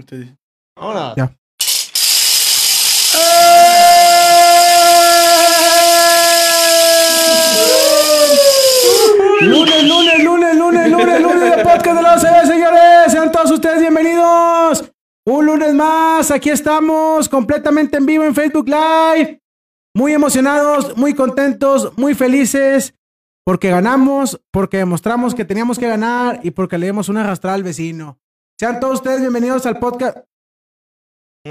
Usted Ahora. Ya. Lunes, lunes, lunes, lunes, lunes, lunes de podcast de la OCB, señores. Sean todos ustedes bienvenidos. Un lunes más, aquí estamos completamente en vivo en Facebook Live. Muy emocionados, muy contentos, muy felices. Porque ganamos, porque demostramos que teníamos que ganar y porque le dimos una arrastrada al vecino. Sean todos ustedes bienvenidos al podcast.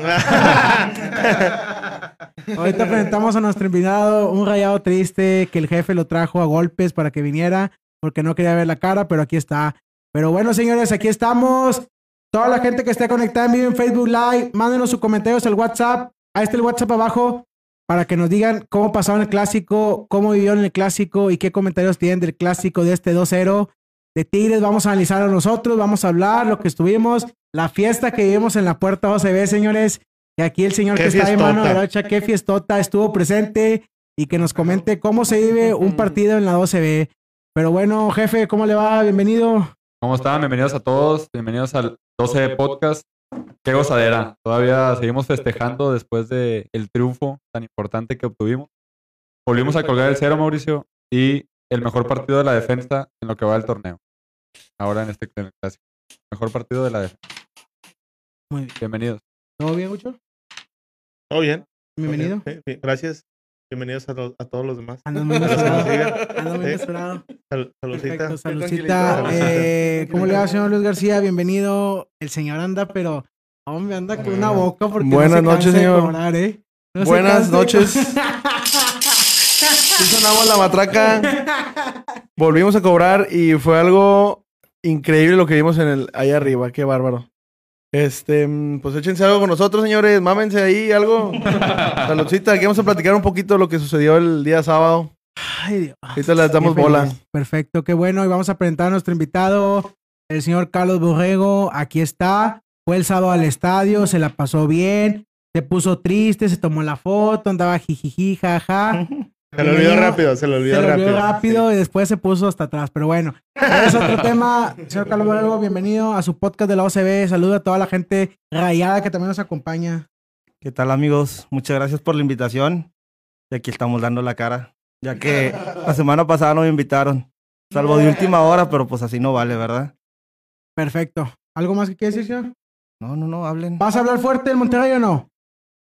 Ahorita presentamos a nuestro invitado, un rayado triste que el jefe lo trajo a golpes para que viniera porque no quería ver la cara, pero aquí está. Pero bueno, señores, aquí estamos. Toda la gente que esté conectada en vivo en Facebook Live, mándenos sus comentarios al WhatsApp. Ahí está el WhatsApp abajo para que nos digan cómo pasaron el clásico, cómo vivieron el clásico y qué comentarios tienen del clásico de este 2-0 de Tigres. Vamos a analizar a nosotros, vamos a hablar lo que estuvimos, la fiesta que vivimos en la puerta OCB, señores. Y aquí el señor Qué que está de mano fiestota. derecha, qué fiestota, estuvo presente y que nos comente cómo se vive un partido en la 12B. Pero bueno, jefe, ¿cómo le va? Bienvenido. ¿Cómo están? Bienvenidos a todos. Bienvenidos al 12 Podcast. Qué gozadera. Todavía seguimos festejando después del el triunfo tan importante que obtuvimos. Volvimos a colgar el cero, Mauricio, y el mejor partido de la defensa en lo que va del torneo. Ahora en este clásico. Mejor partido de la defensa. Muy bien. Bienvenidos. ¿Todo bien, Mucho? ¿Todo bien? Bienvenido. Sí, sí, Gracias. Bienvenidos a, los- a todos los demás. Andas muy desesperado. Sal- saludcita. Eh, ¿Cómo le va, señor Luis García? Bienvenido. El señor anda, pero hombre, anda con una boca porque no Buenas se noches, señor. cobrar, ¿eh? No se Buenas de- noches. Sí sonamos la matraca. Volvimos a cobrar y fue algo increíble lo que vimos en el ahí arriba. Qué bárbaro. Este, mm, pues échense algo con nosotros, señores. Mámense ahí algo. Saludcita, aquí vamos a platicar un poquito de lo que sucedió el día sábado. Ay, Dios. Ahorita les damos bola. Perfecto, qué bueno. Y vamos a presentar a nuestro invitado, el señor Carlos Borrego. Aquí está. Fue el sábado al estadio, se la pasó bien, se puso triste, se tomó la foto, andaba jijiji, jaja. Se lo olvidó rápido, se lo olvidó se lo rápido. olvidó rápido y después se puso hasta atrás. Pero bueno, ese es otro tema. Señor Carlos Borrego, bienvenido a su podcast de la OCB. Saludo a toda la gente rayada que también nos acompaña. ¿Qué tal amigos? Muchas gracias por la invitación. Y aquí estamos dando la cara, ya que la semana pasada no me invitaron. Salvo de última hora, pero pues así no vale, ¿verdad? Perfecto. ¿Algo más que quiere decir, señor? No, no, no, hablen. ¿Vas a hablar fuerte del Monterrey o no?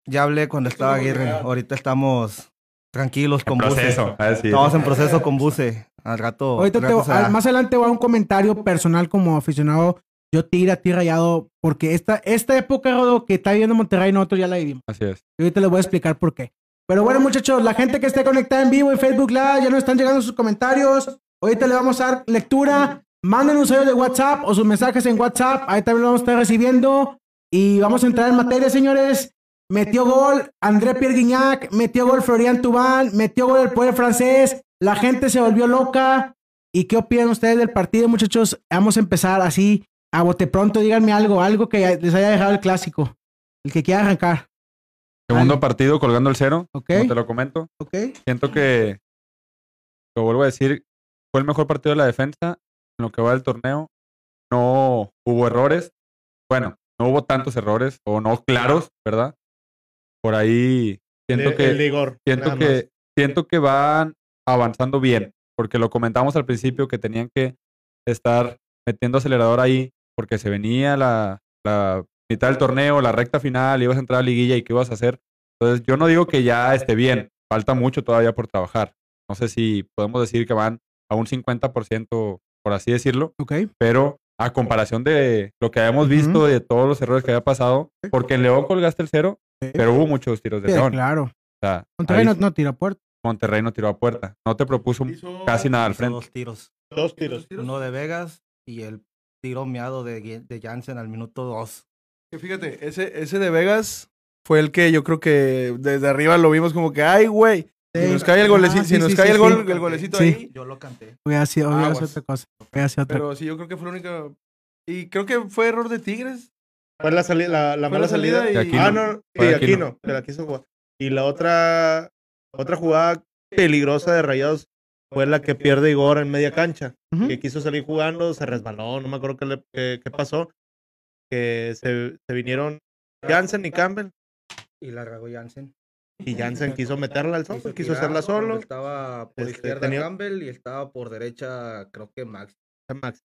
Ya hablé cuando estaba Aguirre. Ahorita estamos tranquilos con proceso. Buse. a decir. Estamos en proceso con Buse. Al rato. Ahorita al te- rato será. al- más adelante voy a un comentario personal como aficionado. Yo tira, ti rayado, porque esta, esta época Rodo, que está viviendo Monterrey, nosotros ya la vivimos. Así es. Y ahorita les voy a explicar por qué. Pero bueno, muchachos, la gente que esté conectada en vivo en Facebook Live, ya nos están llegando sus comentarios. Ahorita le vamos a dar lectura. Manden un sello de WhatsApp o sus mensajes en WhatsApp. Ahí también lo vamos a estar recibiendo. Y vamos a entrar en materia, señores. Metió gol André Pierre Guignac, metió gol Florian Tubán, metió gol el pueblo francés. La gente se volvió loca. ¿Y qué opinan ustedes del partido, muchachos? Vamos a empezar así, a bote pronto. Díganme algo, algo que les haya dejado el clásico. El que quiera arrancar. Segundo partido colgando el cero. ¿Ok? Como te lo comento. ¿Ok? Siento que, lo vuelvo a decir, fue el mejor partido de la defensa en lo que va del torneo. No hubo errores. Bueno, no hubo tantos errores o no claros, ¿verdad? Por ahí siento El- que el de Igor, siento que más. siento que van avanzando bien, porque lo comentamos al principio que tenían que estar metiendo acelerador ahí porque se venía la, la mitad del torneo, la recta final, ibas a entrar a liguilla y qué ibas a hacer. Entonces, yo no digo que ya esté bien, falta mucho todavía por trabajar. No sé si podemos decir que van a un 50%, por así decirlo, ¿Ok? pero a comparación de lo que habíamos visto, de todos los errores que había pasado, porque en León colgaste el cero. Pero hubo muchos tiros de Sí, León. claro. O sea, Monterrey ahí no, no tira puerta. Monterrey no tiró a puerta. No te propuso casi nada al frente. dos tiros. Dos tiros. Uno de Vegas y el tiro miado de, de Jansen al minuto 2. Que fíjate, ese, ese de Vegas fue el que yo creo que desde arriba lo vimos como que, ay, güey. Si nos cae el golecito, Ah, si nos sí, cae sí, el, sí. gol, el golecito Sí. ahí. Yo lo canté. Hubiera sido, otra cosa. Hubiera sido otra Pero sí, yo creo que fue la única. Y creo que fue error de Tigres. Fue la, sali- la, la Fue mala la salida salida. y- Aquino. Ah, no, Fue sí, aquí no. Y la otra, otra jugada peligrosa de Rayados fue la que pierde Igor en media cancha. Ujú. Que quiso salir jugando, se resbaló, no me acuerdo qué, le- qué- qué pasó. Que se, se vinieron Jansen y Campbell. Y la regó Jansen. Y Jansen quiso meterla al sol, quiso, tirar hacerla solo. Estaba por Este, izquierda tenía- Campbell y estaba por derecha, creo que Max. Max.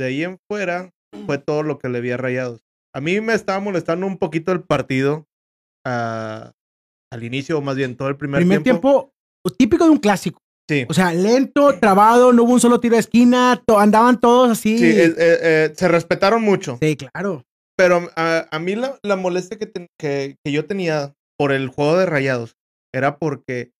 De ahí en fuera fue todo lo que le vi a Rayados. A mí me estaba molestando un poquito el partido ah, al inicio, o más bien todo el primer, Primer tiempo. tiempo, típico de un clásico. Sí. O sea, lento, trabado, no hubo un solo tiro de esquina, to- andaban todos así. Sí, eh, eh, eh, se respetaron mucho. Sí, claro. Pero a, a mí la, la molestia que, que, que yo tenía por el juego de Rayados era porque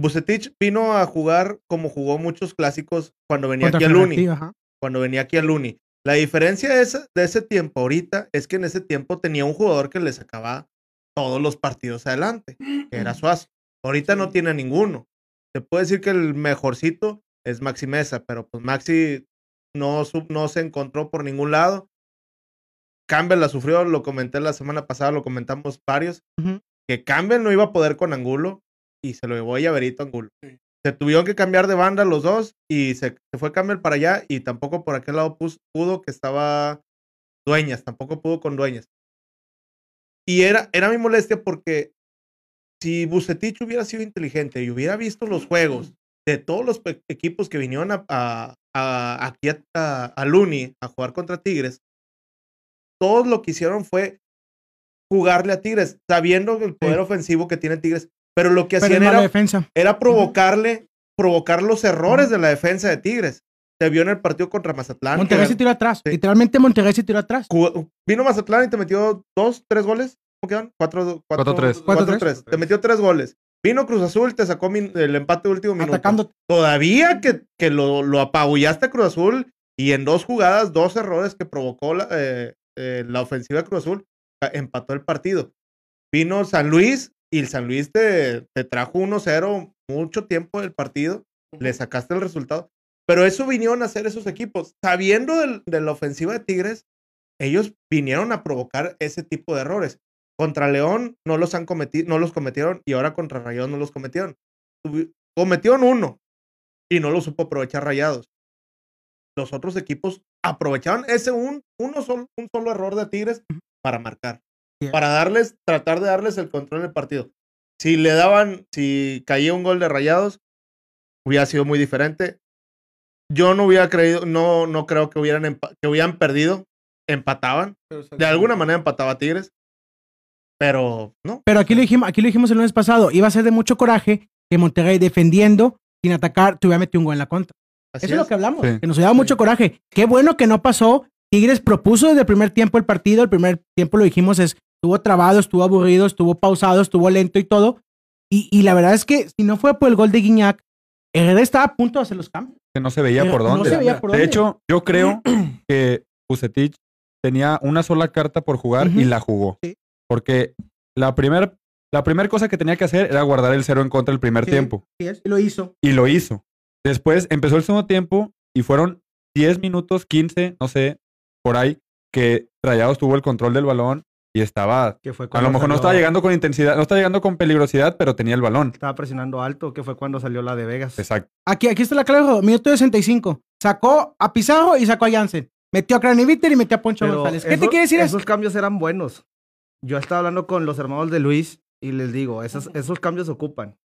Bucetich vino a jugar como jugó muchos clásicos cuando venía Contra aquí a Luni. Fiorentina, ajá. cuando venía aquí a Luni. La diferencia de ese, de ese tiempo ahorita es que en ese tiempo tenía un jugador que le sacaba todos los partidos adelante, que era Suazo. Ahorita no tiene ninguno. Se puede decir que el mejorcito es Maxi Mesa, pero pues Maxi no, su- no se encontró por ningún lado. Campbell la sufrió, lo comenté la semana pasada, lo comentamos varios, que Campbell no iba a poder con Angulo y se lo llevó a Llaverito Angulo. Se tuvieron que cambiar de banda los dos y se, se fue Campbell para allá y tampoco por aquel lado pus- pudo que estaba Dueñas, tampoco pudo con Dueñas. Y era, era mi molestia porque si Bucetich hubiera sido inteligente y hubiera visto los juegos de todos los equipos que vinieron a, a- a- aquí a, a, a Luni a jugar contra Tigres, todos lo que hicieron fue jugarle a Tigres, sabiendo el poder ofensivo que tiene Tigres, pero lo que hacían era defensa. era provocarle, provocar los errores de la defensa de Tigres. Se vio en el partido contra Mazatlán. Monterrey que se tiró atrás. Sí. Literalmente Monterrey se tiró atrás. jugó- vino Mazatlán y te metió dos, tres goles. ¿Cómo quedan? Cuatro, cuatro, Cuatro, tres. cuatro, Cuatro, tres. Te metió tres goles. Vino Cruz Azul, te sacó min- el empate de último minuto. Atacando. Todavía que, que lo, lo apabullaste a Cruz Azul y en dos jugadas, dos errores que provocó la, eh, eh, la ofensiva de Cruz Azul, empató el partido. Vino San Luis y el San Luis te, te trajo 1-0 mucho tiempo del partido, le sacaste el resultado. Pero eso vinieron a hacer esos equipos. Sabiendo del- de la ofensiva de Tigres, ellos vinieron a provocar ese tipo de errores. Contra León no los han cometido, no los cometieron y ahora contra Rayados no los cometieron. Cometieron uno y no lo supo aprovechar Rayados. Los otros equipos aprovecharon ese un, uno sol- un solo error de Tigres para marcar, Para darles, tratar de darles el control del partido. Si le daban, si caía un gol de Rayados, hubiera sido muy diferente. Yo no hubiera creído, no, no creo que hubieran, que hubieran perdido, empataban. De alguna manera empataba Tigres, pero no. Pero aquí lo dijimos, aquí lo dijimos el lunes pasado. Iba a ser de mucho coraje que Monterrey defendiendo, sin atacar, te hubiera metido un gol en la contra. Así Eso es lo que hablamos, Sí. que nos hubiera dado mucho coraje. Qué bueno que no pasó. Tigres propuso desde el primer tiempo el partido. El primer tiempo lo dijimos es, estuvo trabado, estuvo aburrido, estuvo pausado, estuvo lento y todo. Y, y la verdad es que si no fue por el gol de Guiñac, Herrera estaba a punto de hacer los cambios. Que no se veía Pero por no dónde. se veía por de hecho, yo creo que Bucetich tenía una sola carta por jugar y Ujú. la jugó. Sí. Porque la primera la primera cosa que tenía que hacer era guardar el cero en contra el primer Sí. tiempo. Sí, y lo hizo. Y lo hizo. Después empezó el segundo tiempo y fueron 10 minutos, 15, no sé, por ahí, que Rayados tuvo el control del balón y estaba... Que fue A lo mejor no salió- estaba llegando con intensidad, no estaba llegando con peligrosidad, pero tenía el balón. Estaba presionando alto, que fue cuando salió la de Vegas. Exacto. Aquí, aquí está la clave, minuto 65. Sacó a Pizarro y sacó a Jansen. Metió a Craneviter y metió a Poncho Pero González. ¿Qué te esos- quiere decir eso? Esos cambios eran buenos. Yo estaba hablando con los hermanos de Luis y les digo, esos, esos cambios ocupan.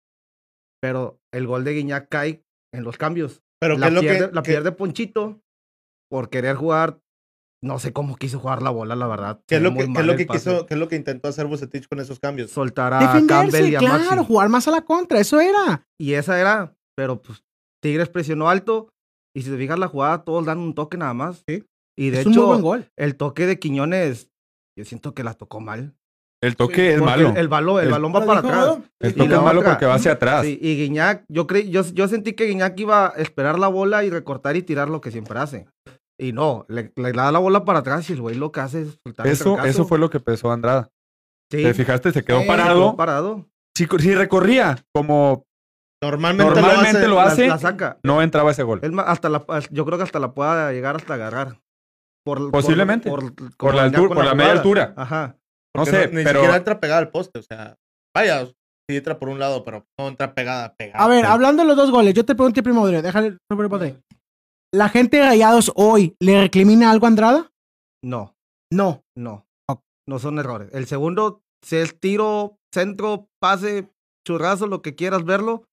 Pero el gol de Guiñac cae en los cambios. Pero la ¿qué es lo pierde, que, la que- pierde Ponchito por querer jugar. No sé cómo quiso jugar la bola, la verdad. qué es lo que, qué es lo que quiso, qué es lo que intentó hacer Bucetich con esos cambios? Soltar a Defenderse, Campbell y a claro, Maxi. jugar más a la contra, eso era. Y esa era, pero pues Tigres presionó alto. Y si te fijas la jugada, todos dan un toque nada más. Sí. Y de es un muy hecho, buen gol. el toque de Quiñones, yo siento que la tocó mal. El toque es malo. El, el balón, el El- balón va para dijo atrás. El y toque es malo otra- porque va hacia atrás. Sí, y Guiñac, yo, creí, yo, yo sentí que Guiñac iba a esperar la bola y recortar y tirar lo que siempre hace. Y no, le, le da la bola para atrás y el güey lo que hace es soltar el Eso, trancazo. eso fue lo que pesó Andrada. Sí. ¿Te fijaste? Se quedó Sí, parado. quedó parado. Si, si recorría como Normalmente, Normalmente lo lo hace. hace. La, la saca. no entraba ese gol. Es más, hasta la, yo creo que hasta la pueda llegar hasta agarrar. Por, Posiblemente. Por, Por la altura- por la media altura. Ajá. No sé, ni pero siquiera entra pegada al poste. O sea, vaya, sí entra por un lado, pero no entra pegada, pegada. A ver, hablando de los dos goles, yo te pregunté primo, Adrián, déjale padre. ¿La gente de Rayados hoy le recrimina algo a Andrada? No, No. no. No son errores. El segundo, si es tiro, centro, pase, churrazo, lo que quieras verlo.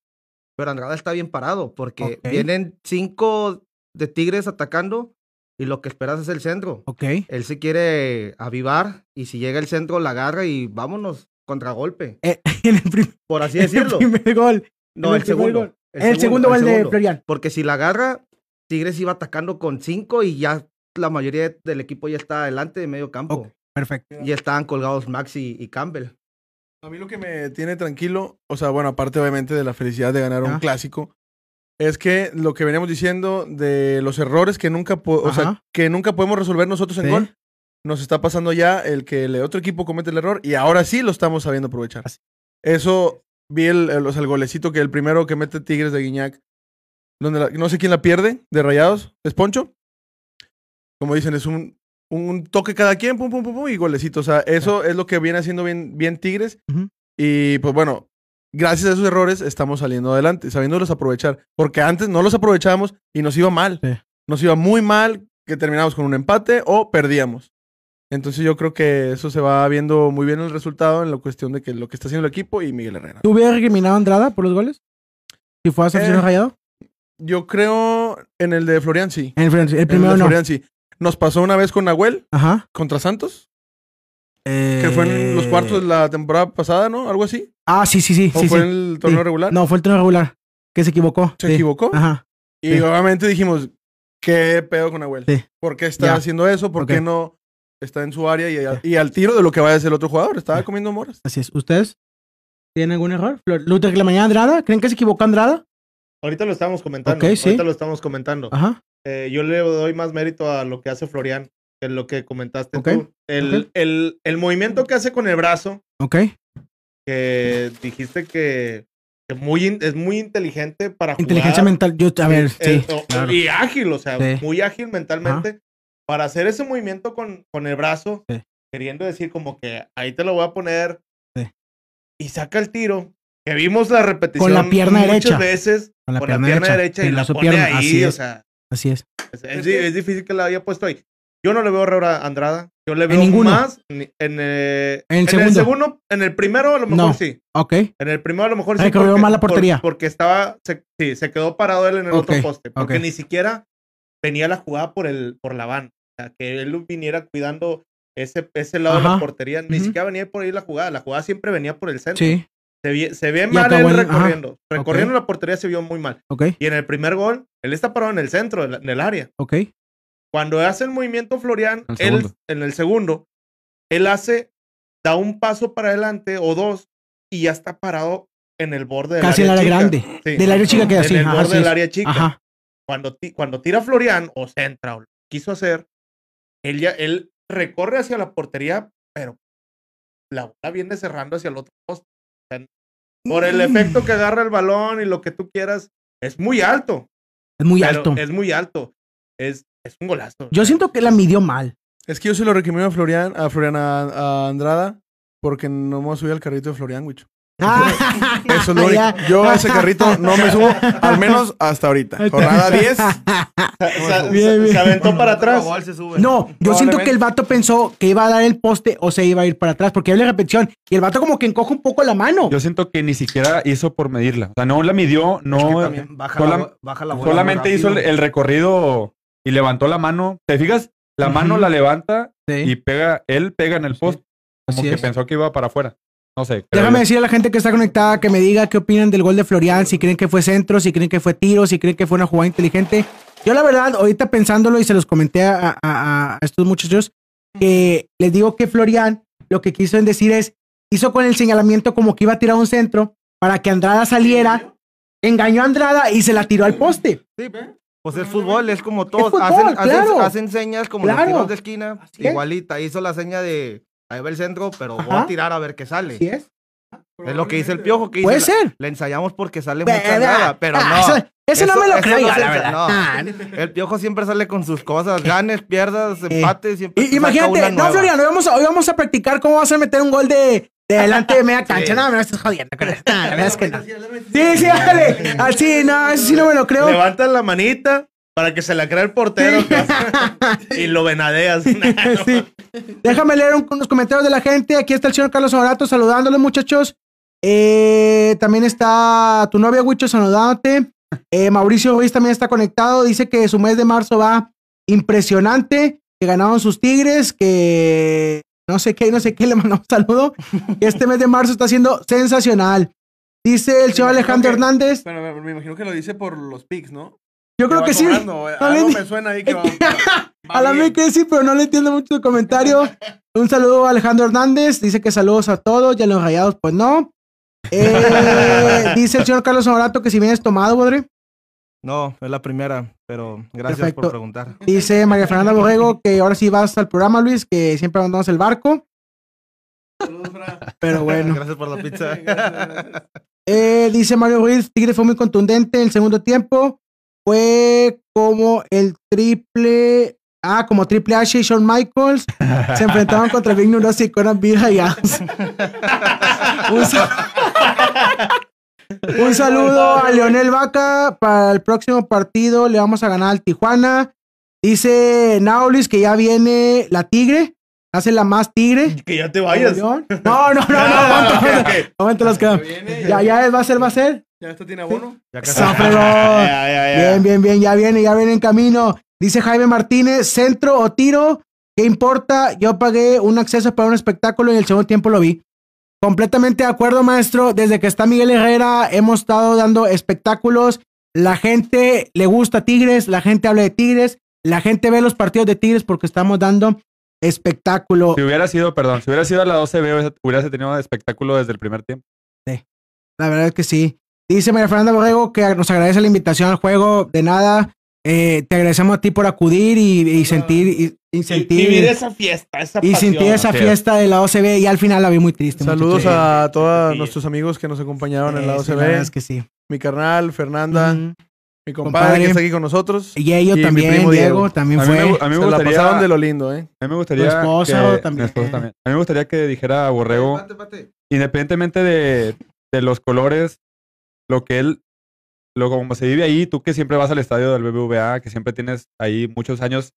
Pero Andrada está bien parado porque vienen cinco de Tigres atacando y lo que esperas es el centro. Ok. Él se quiere avivar y si llega el centro la agarra y vámonos, contragolpe. Eh, en el, prim- Por así en el decirlo. primer gol. No, el, el segundo. gol. En el segundo gol de Florian. Porque si la agarra, Tigres iba atacando con cinco y ya la mayoría del equipo ya está adelante de medio campo. Perfecto. Y estaban colgados Maxi y Campbell. A mí lo que me tiene tranquilo, o sea, bueno, aparte obviamente de la felicidad de ganar un Ajá. clásico, es que lo que veníamos diciendo de los errores que nunca, o sea, que nunca podemos resolver nosotros en Sí. gol, nos está pasando ya el que el otro equipo comete el error y ahora sí lo estamos sabiendo aprovechar. Así. Eso vi el, el, o sea, el golecito que el primero que mete Tigres de Guiñac, donde la- no sé quién la pierde, de Rayados, es Poncho. Como dicen, es un, un toque cada quien, pum, pum, pum, pum, y golecito. O sea, eso es lo que viene haciendo bien, bien Tigres. Y pues bueno, gracias a esos errores estamos saliendo adelante, sabiéndolos aprovechar. Porque antes no los aprovechábamos y nos iba mal. Sí. Nos iba muy mal, que terminábamos con un empate o perdíamos. Entonces yo creo que eso se va viendo muy bien el resultado en la cuestión de que lo que está haciendo el equipo y Miguel Herrera. ¿Tú hubieras recriminado a Andrada por los goles? Si fueras Eh, aficionado Rayado. Yo creo en el de Florian sí. En el, el En el primero de no. Florian sí. Nos pasó una vez con Nahuel Ajá. contra Santos, Eh, que fue en los cuartos de la temporada pasada, ¿no? Algo así. Ah, sí, sí, sí. ¿O sí, fue sí. en el torneo Sí. regular? No, fue el torneo regular. Que se equivocó. ¿Se equivocó? Ajá. Y obviamente dijimos, ¿qué pedo con Nahuel? Sí. ¿Por qué está Ya. haciendo eso? ¿Por qué no está en su área y, a- y al tiro de lo que vaya a hacer el otro jugador? Estaba comiendo moras. Así es. ¿Ustedes tienen algún error? ¿Luther que la mañana Andrada? ¿Creen que se equivocó Andrada? Ahorita lo estamos comentando. Sí. Ahorita lo estamos comentando. Ajá. Eh, yo le doy más mérito a lo que hace Florian, que lo que comentaste tú. El, el, el movimiento que hace con el brazo, Ok. que dijiste que, que muy, in- es muy inteligente para jugar. Inteligencia mental. Yo, a ver, sí. o- claro. Y ágil, o sea, Sí. muy ágil mentalmente. Para hacer ese movimiento con, con el brazo, queriendo decir como que ahí te lo voy a poner. Sí. Y saca el tiro. Que vimos la repetición Con la pierna muchas derecha. veces. Con la con pierna la pierna derecha. y la pone pierna, ahí. así o sea, Así es. es, es di- es difícil que la haya puesto ahí. Yo no le veo error a Andrada. Yo le veo ninguno. más ni- en, eh, En el en segundo. el segundo. En el primero a lo mejor No. sí. Ok. En el primero a lo mejor sí. Recorrió porque- mal la por- portería. porque estaba, se, sí, se quedó parado él en el otro poste. Porque ni siquiera venía la jugada por, el, por la banda. O sea, que él viniera cuidando ese, ese lado de la portería. Ni siquiera venía por ahí la jugada. La jugada siempre venía por el centro. Sí. Se, vi- se ve mal él en- ajá. recorriendo. Recorriendo la portería se vio muy mal. Ok. Y en el primer gol, él está parado en el centro del, del área. Ok. Cuando hace el movimiento Florian, El él, en el segundo, él hace, da un paso para adelante o dos y ya está parado en el borde del Casi en área el área chica. grande. Sí. Del área chica En así. el Ajá, borde del área chica. Ajá. Cuando, cuando tira Florian o centra o lo quiso hacer, él ya, él recorre hacia la portería, pero la bola viene cerrando hacia el otro poste. O sea, por el efecto que agarra el balón y lo que tú quieras, es muy alto. Es muy pero alto. Es muy alto. Es, es un golazo. Yo siento que la midió mal. Es que yo se lo recrimino a Florian, a Florian a, a Andrada, porque no me subí al carrito de Florian, güey. Ah, Eso es lo único. ya. Yo a ese carrito no me subo, al menos hasta ahorita. Jornada 10. Se, se- Bien, bien. se aventó para atrás. No, yo siento que el vato pensó que iba a dar el poste o se iba a ir para atrás, porque hay la repetición. Y el vato como que encoge un poco la mano. Yo siento que ni siquiera hizo por medirla. O sea, no la midió, no. baja, sola- la, baja la bola solamente hizo el, recorrido y levantó la mano. ¿Te fijas? La mano la levanta Sí. y pega, él pega en el post. Como Así que es. pensó que iba para afuera. No sé. creo Déjame yo. decir a la gente que está conectada que me diga qué opinan del gol de Florian, si creen que fue centro, si creen que fue tiro, si creen que fue una jugada inteligente. Yo la verdad, ahorita pensándolo y se los comenté a, a- a estos muchachos, que les digo que Florian lo que quiso en decir es, hizo con el señalamiento como que iba a tirar un centro para que Andrada saliera, engañó a Andrada y se la tiró al poste. Pues es fútbol, es como todos. fútbol, hacen, claro. hacen señas como Claro. los tiros de esquina. Es. Igualita. Hizo la seña de ahí va el centro, pero voy Ajá. a tirar a ver qué sale. Así es. Es lo que dice el piojo. Que Puede dice, ser. Le ensayamos porque sale mucha nada, pero ah, no. Eso, eso no me lo creo no yo, se la verdad. no. Ah, El piojo siempre sale con sus cosas, ganes, pierdas, empates, siempre y- imagínate, una no. Florian, hoy vamos, a, hoy vamos a practicar cómo vas a meter un gol de, de delante de media cancha. No, me lo estás jodiendo. con eso. No, la verdad es que no. Sí, sí, dale. Así, no, eso sí no me lo creo. Levantas la manita para que se la crea el portero y lo venadeas. Sí. Déjame leer un- unos comentarios de la gente. Aquí está el señor Carlos Honorato saludándoles, muchachos. Eh, también está tu novia Huicho saludándote. Eh, Mauricio Ruiz también está conectado. Dice que su mes de marzo va impresionante. Que ganaron sus tigres. Que no sé qué, no sé qué. Le mandamos un saludo. Que este mes de marzo está siendo sensacional. Dice el señor Alejandro. Hernández. Bueno, me, me imagino que lo dice por los pics, ¿no? Yo creo que sí. No le Algo me suena ahí que va. A la mí que sí, pero no le entiendo mucho su comentario. Un saludo a Alejandro Hernández. Dice que saludos a todos. Y a los rayados, pues no. Eh, dice el señor Carlos Honorato que si vienes tomado, Bodre. No, es la primera, pero gracias Perfecto. por preguntar. Dice María Fernanda Borrego que ahora sí vas al programa, Luis, que siempre abandonamos el barco. Pero bueno. Gracias por la pizza. Eh, dice Mario Ruiz, Tigre fue muy contundente en el segundo tiempo. Fue como el triple. Ah, como Triple H y Shawn Michaels se enfrentaban contra Big Nuros y Conan Rayados. Un, Un saludo a Leonel Vaca. Para el próximo partido le vamos a ganar al Tijuana. Dice Naulis que ya viene la Tigre. Hace la más Tigre. que ya te vayas. No, no, no, no, aguanta, aguanta. Las caras. Ya, ya va a ser, va a ser. Ya esto tiene abono. Ya casi. Eso, fregón. Ya, ya, ya. Bien, bien, bien, ya viene, ya viene en camino. Dice Jaime Martínez, centro o tiro, ¿qué importa? Yo pagué un acceso para un espectáculo y en el segundo tiempo lo vi. Completamente de acuerdo, maestro. Desde que está Miguel Herrera hemos estado dando espectáculos. La gente le gusta Tigres, la gente habla de Tigres, la gente ve los partidos de Tigres porque estamos dando espectáculo. Si hubiera sido, perdón, si hubiera sido a la 12 b hubiera tenido espectáculo desde el primer tiempo. La verdad es que sí. Dice María Fernanda Borrego que nos agradece la invitación al juego. De nada, eh, te agradecemos a ti por acudir y, y sentir y, y Y- sentir Vivir esa fiesta, esa y pasión. sentir esa fiesta de la OCB y al final la vi muy triste. Saludos a todos Sí. nuestros amigos que nos acompañaron en la Eh, sí, OCB. es que sí. Mi carnal, Fernanda, mi compadre, Compadre. que está aquí con nosotros. Y ellos Y mi también, primo Diego, Diego. también A mí, me, fue. a mí me Se la gustaría, pasaron de lo lindo, ¿eh? a mí me gustaría Tu esposa que- también. mi esposa también. A mí me gustaría que dijera a Borrego, independientemente de, de los colores, lo que él, lo como se vive ahí, tú que siempre vas al estadio del BBVA, que siempre tienes ahí muchos años,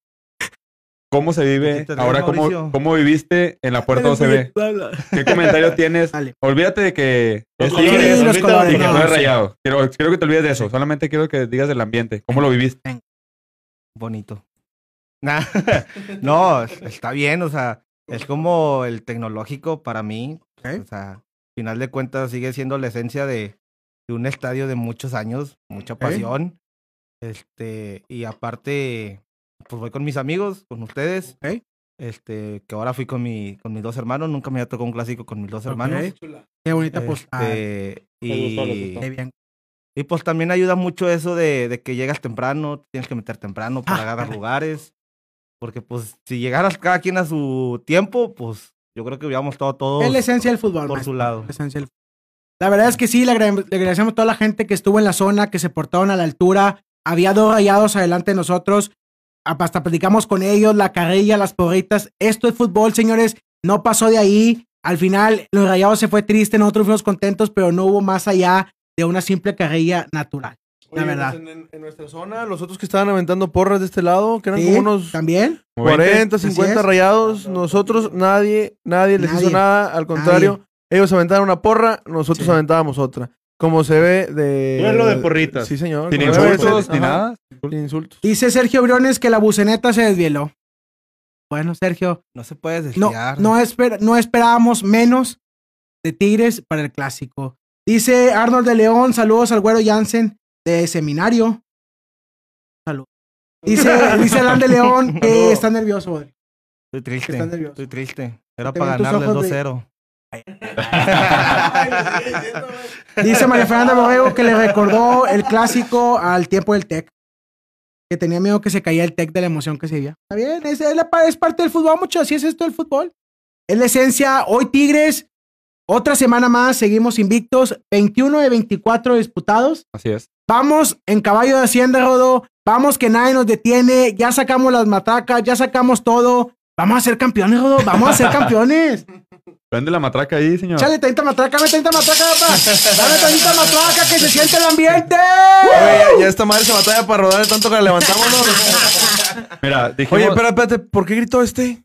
¿cómo se vive te ríes, ahora? ¿Cómo. ¿Cómo viviste en la puerta OCB? ¿Qué comentario tienes? Dale. Olvídate de que es Tigres y que no, es rayado. Quiero, quiero que te olvides de eso. Solamente quiero que digas del ambiente. ¿Cómo lo viviste? Bonito. Nah, no, está bien, o sea, es como el tecnológico para mí. Ok. O sea, al final de cuentas sigue siendo la esencia de, de un estadio de muchos años, mucha pasión. Este, y aparte, pues voy con mis amigos, con ustedes. Ok. Este, que ahora fui con mi, con mis dos hermanos, nunca me había tocado un clásico con mis dos hermanos. Qué bonita postal. Este, y, gustó. Y pues también ayuda mucho eso de, de que llegas temprano, tienes que meter temprano para Ah. agarrar lugares. Porque pues si llegaras cada quien a su tiempo, pues yo creo que hubiéramos estado todos Es la esencia del fútbol. por maestro. su lado. La esencia del- La verdad es que sí, le, agra- le agradecemos a toda la gente que estuvo en la zona, que se portaron a la altura. Había dos rayados adelante de nosotros. Hasta platicamos con ellos, la carrilla, las porritas. Esto es fútbol, señores. No pasó de ahí. Al final, los rayados se fue triste, nosotros fuimos contentos, pero no hubo más allá de una simple carrilla natural. La Oye, verdad. pues, en, nuestra zona, los otros que estaban aventando porras de este lado, que eran Sí, como unos También. Como 40, Así 50 es. rayados. Nosotros, nadie, nadie les Nadie. hizo nada. Al contrario, ellos aventaron una porra, nosotros Sí. aventábamos otra. Como se ve de. Tú eres lo de porritas. Sí, señor. Sin insultos ni nada. Sin insultos. Dice Sergio Briones que la buceneta se desvieló. Bueno, Sergio, No se puede no, desfiar. no, esper- no esperábamos menos de Tigres para el clásico. Dice Arnold de León, saludos al güero Jansen de seminario. Salud. Dice, dice Alan de León que está nervioso, güey. Estoy triste. Nervioso. Estoy triste. Era para ganarle ojos de- 2-0. Dice María Fernanda Borrego que le recordó el clásico al tiempo del TEC. que tenía miedo que se caía el tech de la emoción que se veía. Está bien, es, es la pa- es parte del fútbol, mucho, así es esto del fútbol. Es la esencia. Hoy Tigres, otra semana más, seguimos invictos, 21 de 24 disputados. Así es. Vamos en caballo de hacienda, Rodo. Vamos que nadie nos detiene. Ya sacamos las matracas, ya sacamos todo. Vamos a ser campeones, Rodo. Vamos a ser campeones. Prende la matraca ahí, señor. Chale, 30 matraca, dame 30 matraca, papá. Dame 30 matraca, que se siente el ambiente. Oye, ya, ya esta madre se batalla para rodar de tanto que la levantamos, ¿no? Mira, dijimos... Oye, espera, espérate, ¿por qué gritó este?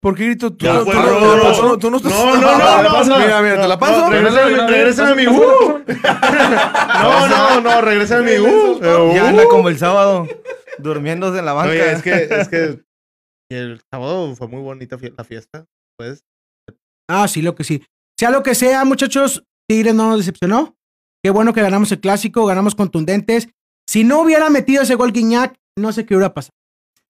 ¿Por qué gritó tú? No- no, no, no. tú no estás. No, no, no, no, no. Mira, mira, te la paso. No, regrésame, a mi uh. No, no, no, regrésame a mi uh. Ya anda como el sábado, durmiéndose en la banca. Oye, es que, es que el sábado fue muy bonita la fiesta. Pues, Ah, sí, lo que sí. Sea lo que sea, muchachos, Tigres no nos decepcionó. Qué bueno que ganamos el clásico, ganamos contundentes. Si no hubiera metido ese gol Guiñac, no sé qué hubiera pasado.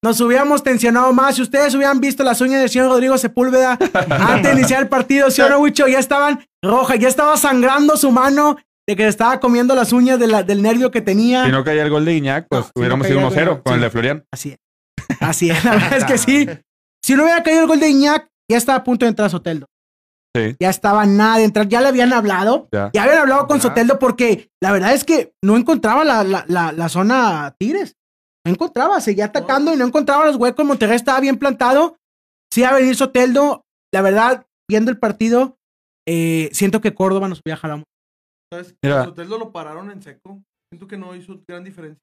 Nos hubiéramos tensionado más. Si ustedes hubieran visto las uñas del señor Rodrigo Sepúlveda antes de iniciar el partido, señor Huicho, ya estaban rojas, ya estaba sangrando su mano de que se estaba comiendo las uñas de la- del nervio que tenía. Si no caía el gol de Iñak, pues No, si no hubiéramos ido 1-0 gol, con sí. el de Florian. Así es. Así es, la verdad es que sí. Si no hubiera caído el gol de Iñac, ya estaba a punto de entrar Soteldo. Sí. Ya estaba nada de entrar, ya le habían hablado. Ya. Ya habían hablado con Ya. Soteldo porque la verdad es que no encontraba la, la, la, la zona Tigres. No encontraba, seguía atacando y no encontraba los huecos. Monterrey estaba bien plantado. Sí, a venir Soteldo. La verdad, viendo el partido, eh, siento que Córdoba nos hubiera jalado. ¿Sabes? Mira. Soteldo lo pararon en seco. Siento que no hizo gran diferencia.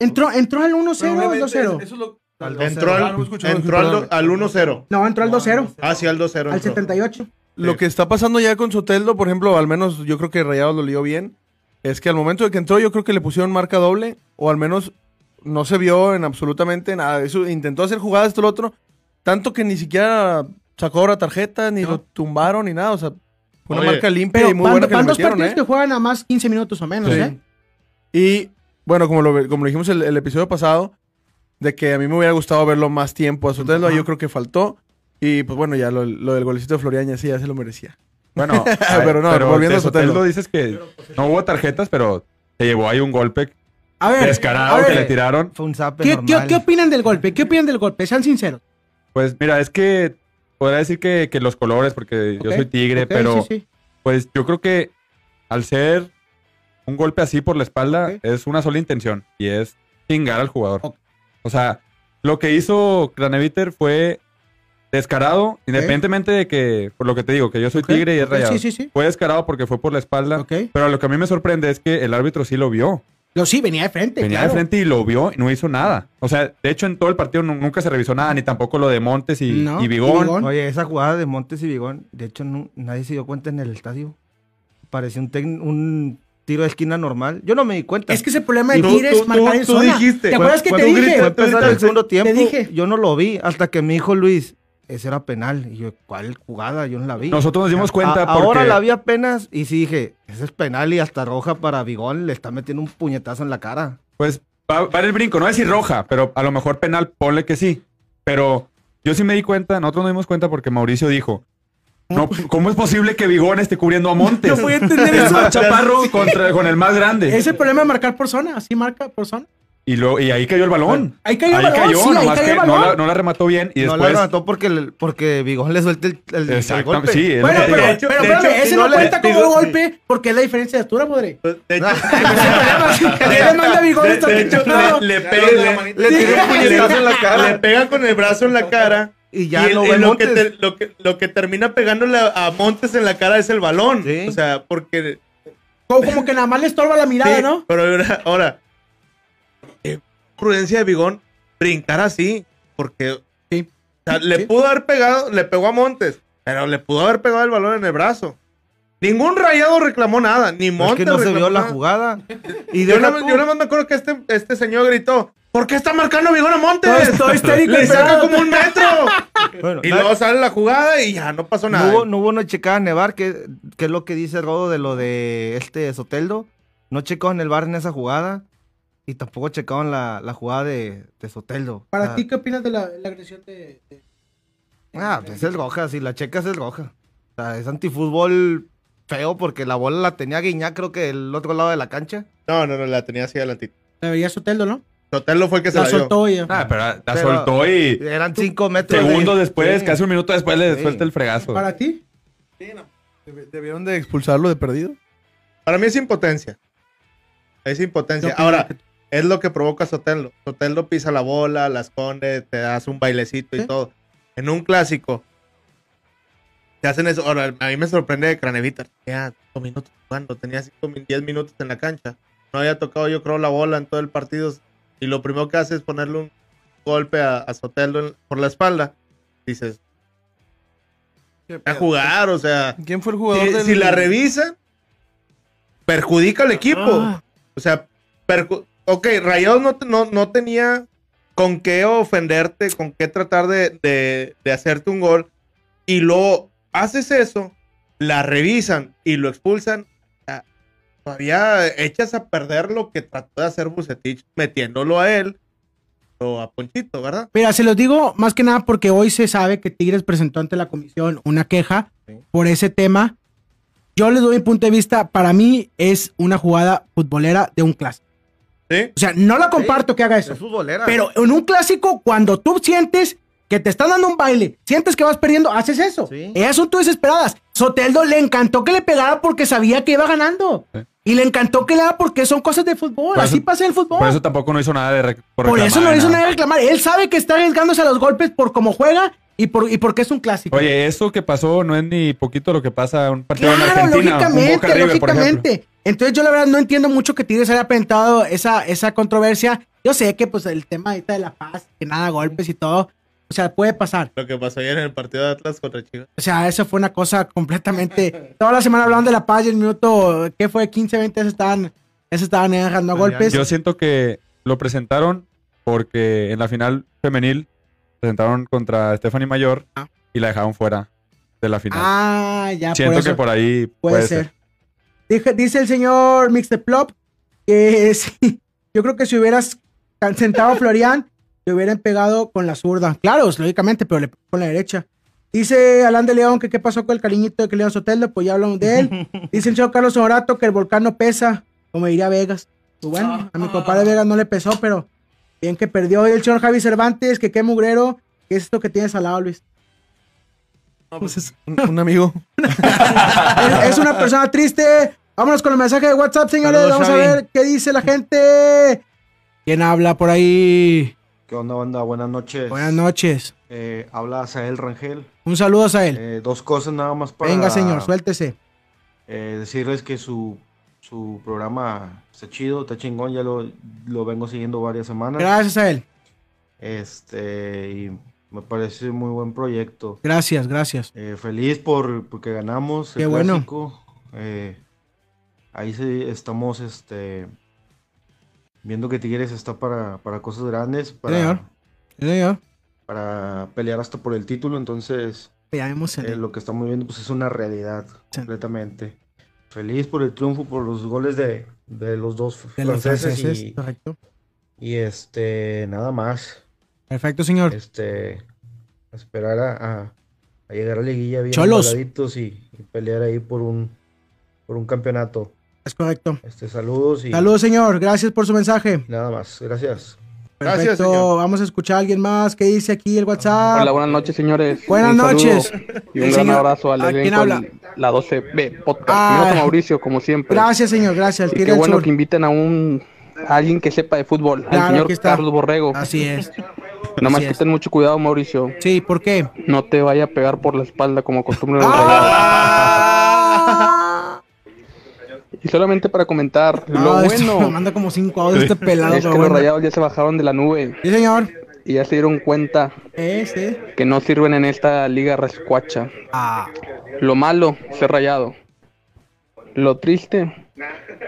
Entró, entró al 1-0 Pero o obviamente, 2-0. Eso es lo. Al entró al, entró al, al 1-0. No, entró al 2-0. Ah, sí, al 2-0. Al entró. 78. Lo que está pasando ya con Soteldo, por ejemplo, al menos yo creo que Rayados lo lió bien, es que al momento de que entró yo creo que le pusieron marca doble, o al menos no se vio en absolutamente nada. Eso intentó hacer jugadas, esto, lo otro, tanto que ni siquiera sacó la tarjeta, ni No. lo tumbaron, ni nada. O sea, fue una Oye, marca limpia y muy van, buena que le dos partidos ¿eh? que juegan a más 15 minutos o menos, Sí. ¿eh? Y bueno, como lo, como lo dijimos el, el episodio pasado, de que a mí me hubiera gustado verlo más tiempo a Soteldo, Ajá. yo creo que faltó. Y pues bueno, ya lo, lo del golecito de Floriaña sí ya se lo merecía. Bueno, Pero no, volviendo a Sotelo. Soteldo dices que no hubo tarjetas, pero se llevó ahí un golpe A ver, descarado a que le tiraron. Fue un zape ¿qué, normal. qué, qué opinan del golpe? ¿Qué opinan del golpe? Sean sinceros. Pues mira, es que podría decir que, que los colores, porque yo soy tigre, pero sí, sí. pues yo creo que al ser un golpe así por la espalda es una sola intención y es chingar al jugador. O sea, lo que hizo Craneviter fue descarado, independientemente de que, por lo que te digo, que yo soy tigre y es rayado. Sí, sí, sí. Fue descarado porque fue por la espalda. Pero lo que a mí me sorprende es que el árbitro sí lo vio. Lo sí, venía de frente. Venía claro. de frente y lo vio y no hizo nada. O sea, de hecho en todo el partido nu- nunca se revisó nada, ni tampoco lo de Montes y, No, y y Vigón. Oye, esa jugada de Montes y Vigón, de hecho nadie se dio cuenta en el estadio. Parecía un, tiro de esquina normal. Yo no me di cuenta. Es que ese problema de Tigres tú- marcar tú- en tú zona. dijiste. ¿Te acuerdas que te dije? grito, Fue empezar el segundo tiempo. dije. Yo no lo vi hasta que me dijo Luis, esa era penal. Y yo, ¿cuál jugada? Yo no la vi. Nosotros nos dimos cuenta A- porque... Ahora la vi apenas y sí dije, ese es penal y hasta roja para Vigón. Le está metiendo un puñetazo en la cara. Pues va, va en el brinco, no decir roja, pero a lo mejor penal, ponle que sí. Pero yo sí me di cuenta, nosotros nos dimos cuenta porque Mauricio dijo, no, ¿cómo es posible que Vigón esté cubriendo a Montes? No voy a entender Es eso. un chaparro contra, con el más grande. Es el problema de marcar por zona. Así marca por zona. Y, lo, y ahí cayó el balón. Ahí cayó el balón, sí, ahí nomás cayó que el no balón. la, no la remató bien y no después... la mató porque, porque Vigón le suelta el, el- el Exactamente, golpe. sí. es Bueno, pero, hecho- espérame, hecho, ese no, no le- cuenta como digo- golpe porque es la diferencia de altura, podré. De hecho, ¿Qué le manda Vigón de hecho, pega, le, Le tiró un puñetazo en la cara. le pega con el brazo en la cara. Y ya y, no y ve lo, que te- lo, que, lo que termina pegándole a, Montes en la cara es el balón. Sí. O sea, porque. Como, como que nada más le estorba la mirada, sí, ¿no? Pero ahora, ahora, prudencia de Bigón, brincar así. Porque Sí. o sea, le Sí. pudo haber pegado, le pegó a Montes, pero le pudo haber pegado el balón en el brazo. Ningún rayado reclamó nada, ni Es Montes. que no se vio la jugada. Y Yo nada, yo nada más me acuerdo que este, este señor gritó: ¿Por qué está marcando Bigón a Montes? Todo histérico. Le saca como un metro. bueno, y luego sale la jugada y ya no pasó no, nada. hubo, no hubo una checada en el bar, que, que es lo que dice Rodo de lo de este Soteldo. No checó en el bar en esa jugada. Y tampoco checaron la, la jugada de, de Soteldo. Para Ah, ti, ¿qué opinas de la, la agresión de, de- Ah, pues es roja, si la checas es roja. O sea, es antifútbol feo porque la bola la tenía Guiñac, creo que del otro lado de la cancha. No, no, no, la tenía así adelantito. Debería Soteldo, ¿no? Sotelo fue el que se La la, dio. soltó ya. Ah, pero la Pero- soltó y Eran cinco metros. de- segundos después, Sí. casi un minuto después, le Sí. suelta el fregazo. ¿Para ti? Deb- Debieron de expulsarlo de perdido. Para mí es impotencia. Es impotencia. Ahora, es lo que provoca Sotelo. Sotelo pisa la bola, la esconde, te das un bailecito y todo. En un clásico, te hacen eso. Ahora, a mí me sorprende de Cranevita. Tenía 5 minutos jugando, tenía 5, 10 minutos en la cancha. No había tocado, yo creo, la bola en todo el partido. Y lo primero que hace es ponerle un golpe a, a Sotelo en- por la espalda. Dices, a jugar, o sea. ¿Quién fue el jugador Si, del- si la revisan, perjudica al equipo. Ah. O sea, perju- ok, Rayados no, no, no tenía con qué ofenderte, con qué tratar de, de- de hacerte un gol. Y luego haces eso, la revisan y lo expulsan. sea, Todavía echas a perder lo que trató de hacer Bucetich metiéndolo a él o a Ponchito, ¿verdad? Mira, se los digo más que nada porque hoy se sabe que Tigres presentó ante la comisión una queja por ese tema. Yo les doy mi punto de vista. Para mí es una jugada futbolera de un clásico. Sí. O sea, no la comparto que haga eso. Es futbolera. Pero en un clásico, cuando tú sientes que te están dando un baile, sientes que vas perdiendo, haces eso. Sí. Ellas son tus desesperadas. Soteldo le encantó que le pegara porque sabía que iba ganando. Y le encantó que le haga porque son cosas de fútbol. Por Así eso- pasa el fútbol. Por eso tampoco no hizo nada de rec- Por reclamar, eso no hizo nada de reclamar. Él sabe que está arriesgándose a los golpes por cómo juega y, por, y porque es un clásico. Oye, eso que pasó no es ni poquito lo que pasa en un partido en claro, Argentina. un lógicamente, Boca River, por lógicamente. Entonces yo la verdad no entiendo mucho que Tigres haya presentado esa, esa controversia. Yo sé que pues el tema ahorita de la paz, que nada, golpes y todo, o sea, puede pasar. Lo que pasó ayer en el partido de Atlas contra Chivas. O sea, eso fue una cosa completamente... Toda la semana hablaban de la paz y el minuto, ¿qué fue? 15, 20, se estaban, se estaban dejando golpes. Yo siento que lo presentaron porque en la final femenil presentaron contra Stephanie Mayor Ah. y la dejaron fuera de la final. Ah, ya, siento por eso. que por ahí Puede, puede, ser. ser. Dije- dice el señor Mixteplop que sí, yo creo que si hubieras sentado a Florian, te hubieran pegado con la zurda. Claro, lógicamente, pero le con la derecha. Dice Alan de León que qué pasó con el cariñito de que León Soteldo, pues ya hablamos de él. Dice el señor Carlos Honorato que el volcán no pesa, como diría Vegas. Pues bueno, a mi compadre Vegas no le pesó, pero bien que perdió. El señor Javi Cervantes, que qué mugrero, ¿qué es esto que tienes al lado, Luis? pues, Un, un amigo. es, es una persona triste. Vámonos con el mensaje de WhatsApp, señores. Saludos, Vamos a ver qué dice la gente. ¿Quién habla por ahí? ¿Qué onda, banda? Buenas noches. Buenas noches. Eh, habla Sael Rangel. Un saludo a él. Eh, dos cosas nada más para Venga, señor, suéltese. eh, decirles que su, su programa está chido, está chingón, ya lo, lo vengo siguiendo varias semanas. Gracias a él. Este, y me parece muy buen proyecto. Gracias, gracias. Eh, feliz por porque ganamos el Qué bueno. clásico. Eh, ahí sí estamos este viendo que Tigres está para, para cosas grandes, para, señor. Para pelear hasta por el título, entonces eh, lo que estamos viendo pues es una realidad Sí. completamente. Feliz por el triunfo, por los goles de, de los dos de los franceses, y, Correcto. y, este nada más. Perfecto, señor. Este esperar a, a- a llegar a liguilla bien Cholos. y, y pelear ahí por un por un campeonato. Es correcto. Este saludos y Saludos, señor. Gracias por su mensaje. nada más. Gracias. Perfecto. Gracias, señor. Vamos a escuchar a alguien más. ¿Qué dice aquí el WhatsApp? Hola, buenas noches, señores. Buenas Un noches. Y un El gran señor- abrazo al ¿a quién elenco habla? la 12B Podcast. Ah. Mi nombre es Mauricio, como siempre. Gracias, señor. Gracias. Y qué bueno sur. que inviten a un a alguien que sepa de fútbol, Claro, al señor aquí está. Carlos Borrego. Así es. Nada más que ten mucho cuidado, Mauricio. Sí, ¿por qué? No te vaya a pegar por la espalda como. ¡Ah! Y solamente para comentar, lo No, esto me bueno manda como cinco audios este pelado. es que los bueno. rayados ya se bajaron de la nube Sí, señor. y ya se dieron cuenta Eh, sí. que no sirven en esta liga rascuacha. Ah, Lo malo, ser rayado. Lo triste,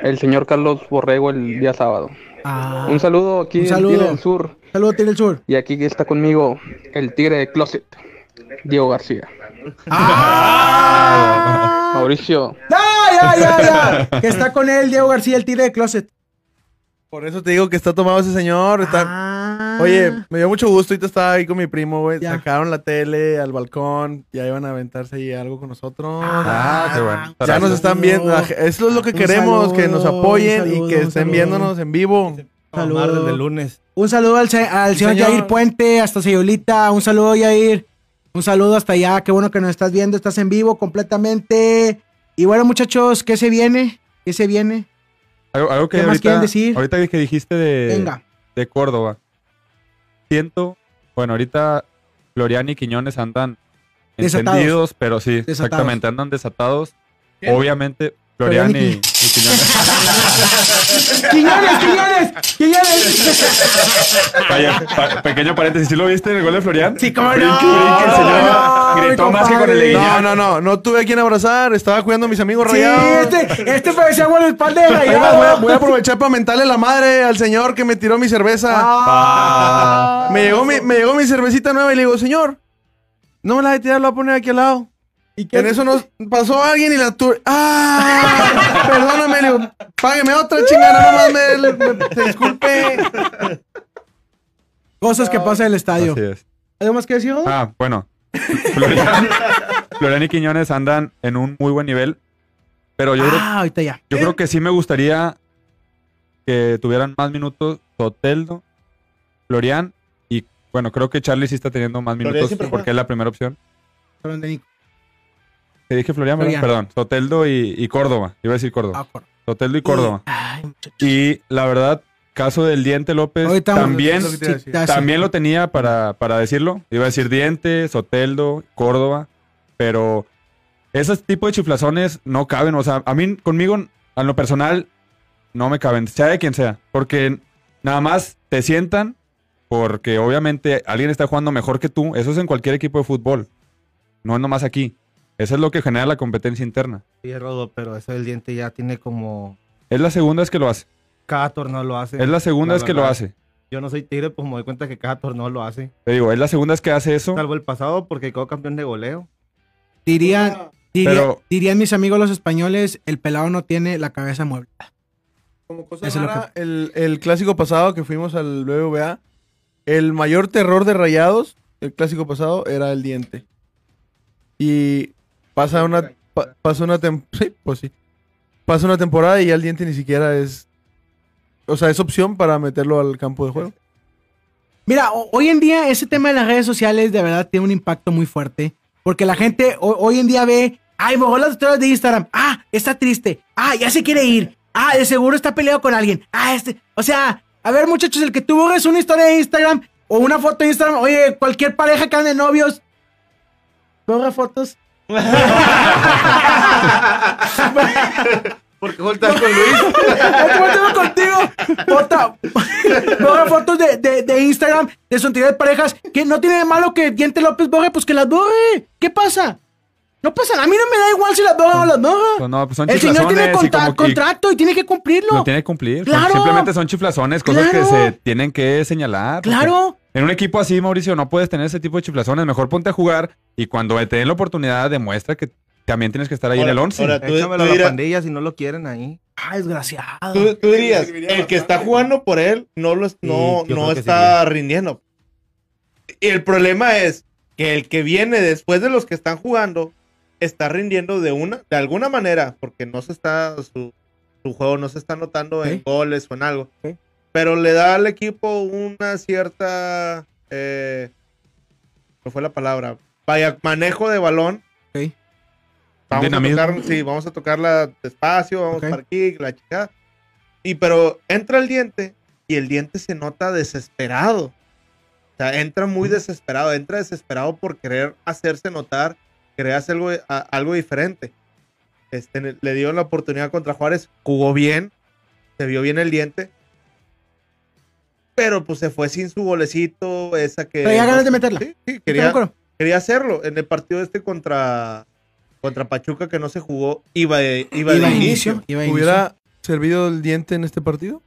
el señor Carlos Borrego el día sábado. ah. Un saludo aquí Un del saludo. Tigre del Sur. Saludos, Tire el sur. Y aquí está conmigo el Tigre de Closet, Diego García. ¡Ah! Mauricio, ¡Ya, ya, ya, ya! Que está con él, Diego García, el tire de closet. Por eso te digo que está tomado ese señor. Está... Ah. Oye, me dio mucho gusto. Ahorita estaba ahí con mi primo, güey. Sacaron la tele al balcón. Ya iban a aventarse ahí algo con nosotros. Ah, qué bueno. ya nos están viendo. Eso es lo que Un queremos, que nos apoyen saludo, y que estén saludo. viéndonos en vivo. Omar Saludo. desde el lunes. Un saludo al, se- al Sí, señor señor. Yair Puente, hasta Sayulita. Un saludo, Yair. Un saludo hasta allá. Qué bueno que nos estás viendo. Estás en vivo completamente. Y bueno, muchachos, ¿qué se viene? ¿Qué se viene? Algo, algo que ¿Qué más ahorita, quieren decir? ahorita que dijiste de, Venga. de Córdoba. Siento, bueno, ahorita Florian y Quiñones andan Desatados. encendidos, pero sí, Desatados. exactamente, andan desatados. Obviamente, Florian y y, Quiñones. ¡Quiñones, Quiñones! ¡Quiñones! Vaya, pa- pequeño paréntesis, ¿sí lo viste en el gol de Florian? Sí, cómo no. Brinque, brinque, el señor Ay, gritó más que con el de No, no, no. No tuve a quien abrazar. Estaba cuidando a mis amigos Sí, rayados. este, este parecía guardaespaldas de Además, voy, a, voy a aprovechar para mentarle la madre al señor que me tiró mi cerveza. Ah. me, llegó mi, me llegó mi cervecita nueva y le digo, señor, no me la de tirar, la voy a poner aquí al lado. ¿Y qué? En eso nos pasó alguien y la tuve. ¡Ah! Perdóname, le digo, págueme otra chingada, me- me- se disculpe. Cosas que pasan en el estadio. Así es. ¿Algo más que decir? Ah, bueno. Florian, Florian y Quiñones andan en un muy buen nivel, pero yo creo Ah, ahorita ya. Yo creo que sí me gustaría que tuvieran más minutos Soteldo, Florian y bueno, creo que Charlie sí está teniendo más minutos porque juega. es la primera opción. Nico. Te dije Florian, perdón, Soteldo y, y Córdoba. Iba a decir Córdoba. Ah, Soteldo y Córdoba. Ay, muchachos. Y la verdad, caso del Diente López, también, lo también lo tenía para, para decirlo. Iba a decir Diente, Soteldo, Córdoba, pero esos tipos de chiflazones no caben. O sea, a mí, conmigo, a lo personal, no me caben, sea de quien sea, porque nada más te sientan porque obviamente alguien está jugando mejor que tú. Eso es en cualquier equipo de fútbol, no es nomás aquí. Eso es lo que genera la competencia interna. Sí, Rodo, pero eso del diente ya tiene como. Es la segunda vez que lo hace. Cada torneo lo hace. Es la segunda La vez que lo hace. Yo no soy tigre, pues me doy cuenta que cada torneo lo hace. Te digo, es la segunda vez que hace eso. Salvo el pasado porque quedó campeón de goleo. Dirían, diría- Pero- dirían mis amigos los españoles, el pelado no tiene la cabeza mueble. Como cosa Eso es lo rara, el, el clásico pasado que fuimos al BBVA, el mayor terror de rayados, el clásico pasado, era el diente. Y pasa una, pa- pasa una tem- sí, pues sí. Pasa una temporada y ya el diente ni siquiera es. O sea, es opción para meterlo al campo de juego. Mira, ho- hoy en día ese tema de las redes sociales de verdad tiene un impacto muy fuerte. Porque la gente ho- hoy en día ve, ay, mejor las historias de Instagram. Ah, está triste. Ah, ya se quiere ir. Ah, de seguro está peleado con alguien. Ah, este. O sea, a ver, muchachos, el que tú borres una historia de Instagram o una foto de Instagram, oye, cualquier pareja que ande de novios, borra fotos. Porque volteas con Luis. ¿Cómo tengo contigo? Foto, borra fotos de, de, de Instagram de su antigüedad de parejas. Que no tiene de malo que Diente López borre, pues que las borre. ¿Qué pasa? No pasa nada. A mí no me da igual si las borra o no las borra. Pues no, pues son El señor tiene y contrato y tiene que cumplirlo. Lo tiene que cumplir. Son- Claro. Simplemente son chiflazones, cosas Claro. que se tienen que señalar. porque Claro. En un equipo así, Mauricio, no puedes tener ese tipo de chiflazones. Mejor ponte a jugar y cuando te den la oportunidad, demuestra que también tienes que estar ahí Ahora- en el 11. ahora, Tú- Échamelo tú a la dirás- pandilla si no lo quieren ahí. Ah, desgraciado. Tú, tú dirías, el que está jugando por él no, lo, es- no, no está rindiendo. Y el problema es que el que viene después de los que están jugando está rindiendo de una, de alguna manera, porque no se está, su, su juego no se está notando en goles o en algo. Pero le da al equipo una cierta, eh, ¿no fue la palabra? Vaya, manejo de balón. Ok. Vamos a Dinamismo. tocar, sí, vamos a tocarla despacio, vamos para aquí, la chica. Y pero entra el diente y el diente se nota desesperado. O sea, entra muy desesperado, entra desesperado por querer hacerse notar, querer hacer algo, a- algo diferente. Este, le dio la oportunidad contra Juárez, jugó bien, se vio bien el diente. Pero pues se fue sin su golecito, esa que... Pero ya ganas de meterla. Sí, sí, de quería, quería hacerlo. En el partido este contra, contra Pachuca que no se jugó, iba de, iba de Iba a inicio. inicio. Iba a inicio. ¿Hubiera servido el diente en este partido?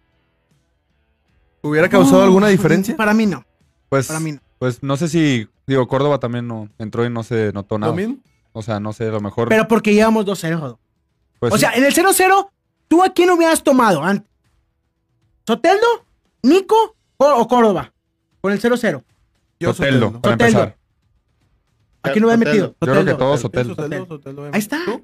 ¿Hubiera causado No, alguna diferencia? Para mí no. pues, Para mí no. pues no sé si, digo, Córdoba también no entró y no se notó nada. ¿Lo mismo? O sea, no sé, a lo mejor. Pero porque llevamos 2-0, Jodo. pues, O sí. sea, en el 0-0, ¿tú a quién hubieras tomado antes? ¿Soteldo? ¿Nico? ¿O, Córdoba? Con el 0-0. Yo Soteldo, para Soteldo. empezar. ¿A quién hubieras Soteldo. metido? Yo creo que todos Soteldo, Ahí está.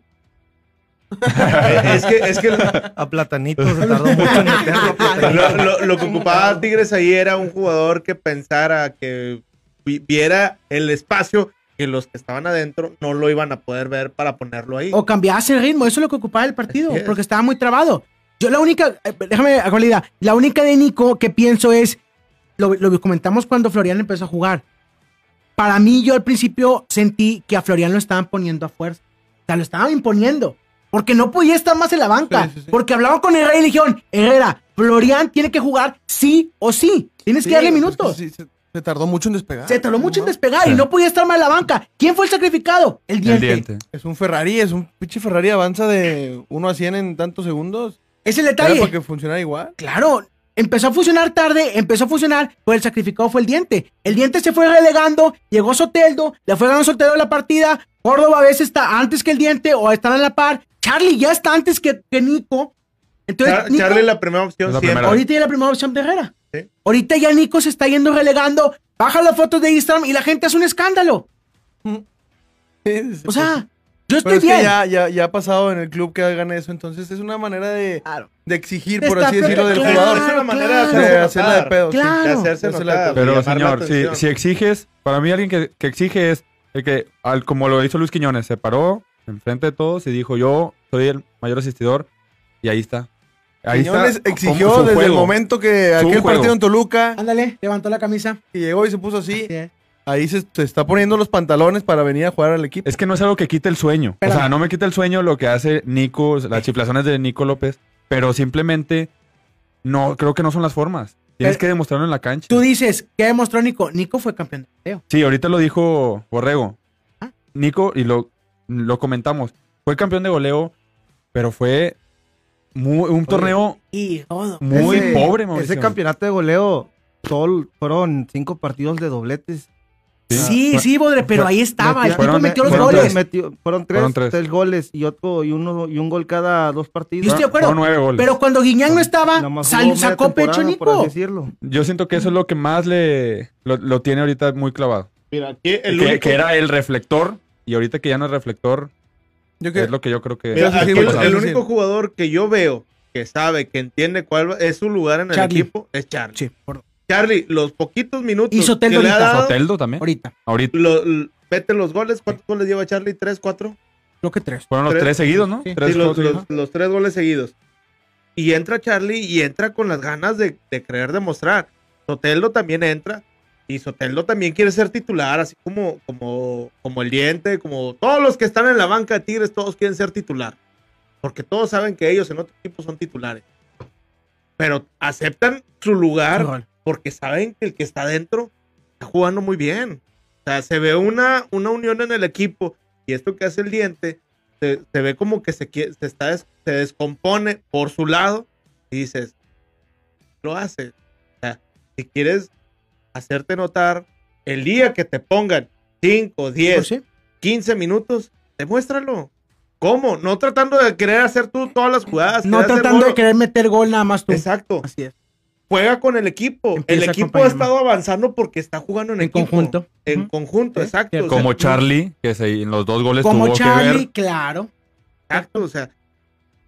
Es que, es que A Platanito se tardó mucho en meterlo. lo, lo- lo que ocupaba Tigres ahí era un jugador que pensara, que vi- viera el espacio que los que estaban adentro no lo iban a poder ver para ponerlo ahí. O cambiase el ritmo, eso es lo que ocupaba el partido, porque estaba muy trabado. Yo la única, eh, déjame actualidad, la única de Nico que pienso es, lo, lo comentamos cuando Florian empezó a jugar. Para mí, yo al principio sentí que a Florian lo estaban poniendo a fuerza. O sea, lo estaban imponiendo. Porque no podía estar más en la banca. Sí, sí, sí. Porque hablaban con Herrera y le dijeron, Herrera, Florian tiene que jugar sí o sí. Tienes que darle minutos. sí, se, se tardó mucho en despegar. Se tardó mucho en despegar y no podía estar más en la banca. ¿Quién fue el sacrificado? El diente. El diente. Es un Ferrari, es un pinche Ferrari avanza de 1 a 100 en tantos segundos. Es el Era detalle. para que funcionara igual. Claro, empezó a funcionar tarde, empezó a funcionar, pero el sacrificado fue el diente. El diente se fue relegando, llegó Soteldo, le fue ganando Soteldo la partida. Córdoba a veces está antes que el diente o están a la par. Charlie ya está antes que, que Nico. Entonces, Char- Nico- Charlie la primera opción la siempre. primera. ahorita ya la primera opción de Herrera. Sí. Ahorita ya Nico se está yendo relegando, baja las fotos de Instagram y la gente hace un escándalo. O sea, yo estoy Pero es bien. que ya, ya, ya ha pasado en el club que hagan eso, entonces es una manera de, Claro. de exigir, Está por así decirlo, del claro, jugador. Es una manera de claro. De hacerse hacerla de pedo. sí. Claro. de hacerse notar, Pero señor, si, si exiges, para mí alguien que, que exige es el que, al, como lo hizo Luis Quiñones, se paró enfrente de todos y dijo, yo soy el mayor asistidor y ahí está. Ahí Quiñones está. exigió desde el momento que aquel partido en Toluca, Ándale, levantó la camisa. que llegó y se puso así, Así es. Ahí se, se está poniendo los pantalones para venir a jugar al equipo. Es que no es algo que quite el sueño. O sea, no me quita el sueño lo que hace Nico, las chiflazones de Nico López, pero simplemente no, creo que no son las formas. Tienes Pero- que demostrarlo en la cancha. Tú dices, ¿qué demostró Nico? Nico fue campeón de goleo. Sí, ahorita lo dijo Borrego. Ah. Nico, y lo, lo comentamos, fue campeón de goleo, pero fue muy- un torneo Y muy Ese- pobre, Mauricio. Ese campeonato de goleo, todo, fueron cinco partidos de dobletes. Sí, sí, Bodre, pero ahí estaba. El tipo Fueron- metió los fueron goles. tres. Metió- fueron, tres, Fueron tres. tres goles y otro y uno y un gol cada dos partidos. Yo estoy de acuerdo. Fueron nueve goles. Pero cuando Guiñán no estaba, Nada más sal- sacó pecho Nico. Yo siento que eso es lo que más le lo, lo tiene ahorita muy clavado. Mira, aquí el que, único, que era el reflector, y ahorita que ya no es reflector, Yo que- es lo que yo creo que... mira, aquí el, único jugador que yo veo que sabe, que entiende cuál es su lugar en el Charlie. equipo es Charlie. Sí, por- Charlie, los poquitos minutos Y Soteldo que le ha ahorita. dado, Soteldo también. ahorita. Ahorita. lo- l- vete los goles. ¿Cuántos goles lleva Charlie? ¿Tres, cuatro? Creo que tres. Fueron los Tres- tres, seguidos, ¿no? sí. Tres Sí, los, juegos seguidos. los- los tres goles seguidos. Y entra Charlie y entra con las ganas de, de querer demostrar. Soteldo también entra. Y Soteldo también quiere ser titular, así como, como, como el diente, como todos los que están en la banca de Tigres, todos quieren ser titular. Porque todos saben que ellos en otro equipo son titulares. Pero aceptan su lugar Gol. Porque saben que el que está dentro está jugando muy bien. O sea, se ve una, una unión en el equipo y esto que hace el diente se, se ve como que se, se, está se descompone por su lado y dices, lo hace. O sea, si quieres hacerte notar, el día que te pongan 5, 10, Pues sí. 15 minutos, demuéstralo. ¿Cómo? No tratando de querer hacer tú todas las jugadas. No tratando de querer meter gol nada más tú. Exacto Así es. Juega con el equipo. Empieza el equipo ha estado avanzando porque está jugando en, En equipo. conjunto. En conjunto, Sí, exacto. cierto. o sea, Como Charlie, que se, en los dos goles Como tuvo Charlie, que ver. claro. Exacto, o sea,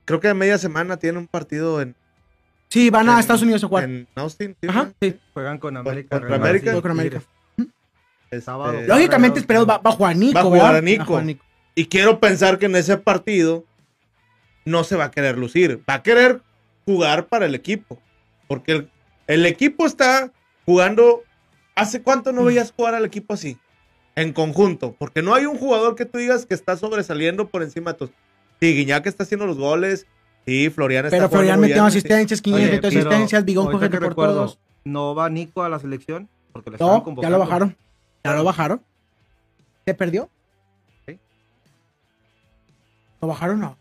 creo que a media semana tiene un partido en, Sí, van a Estados Unidos a jugar. en Austin. ¿sí, Ajá, sí. Juegan con América. contra Real América. Con América. Este, Sábado. Lógicamente esperamos va, va a jugar Nico, Va a jugar ¿verdad? a Nico. Va a jugar Nico. Y quiero pensar que en ese partido no se va a querer lucir. Va a querer jugar para el equipo. Porque el, el equipo está jugando. ¿Hace cuánto no veías jugar al equipo así? En conjunto. Porque no hay un jugador que tú digas que está sobresaliendo por encima de tus. Sí, Guiñac está haciendo los goles. Sí, Florian está Pero Florian metió bien, asistencias, 500 Oye, metió pero asistencias, Bigón coge que por recuerdo, todos. No va Nico a la selección porque le estaban No, ya lo bajaron. Ya lo bajaron. ¿Se perdió? Sí. ¿Lo bajaron no?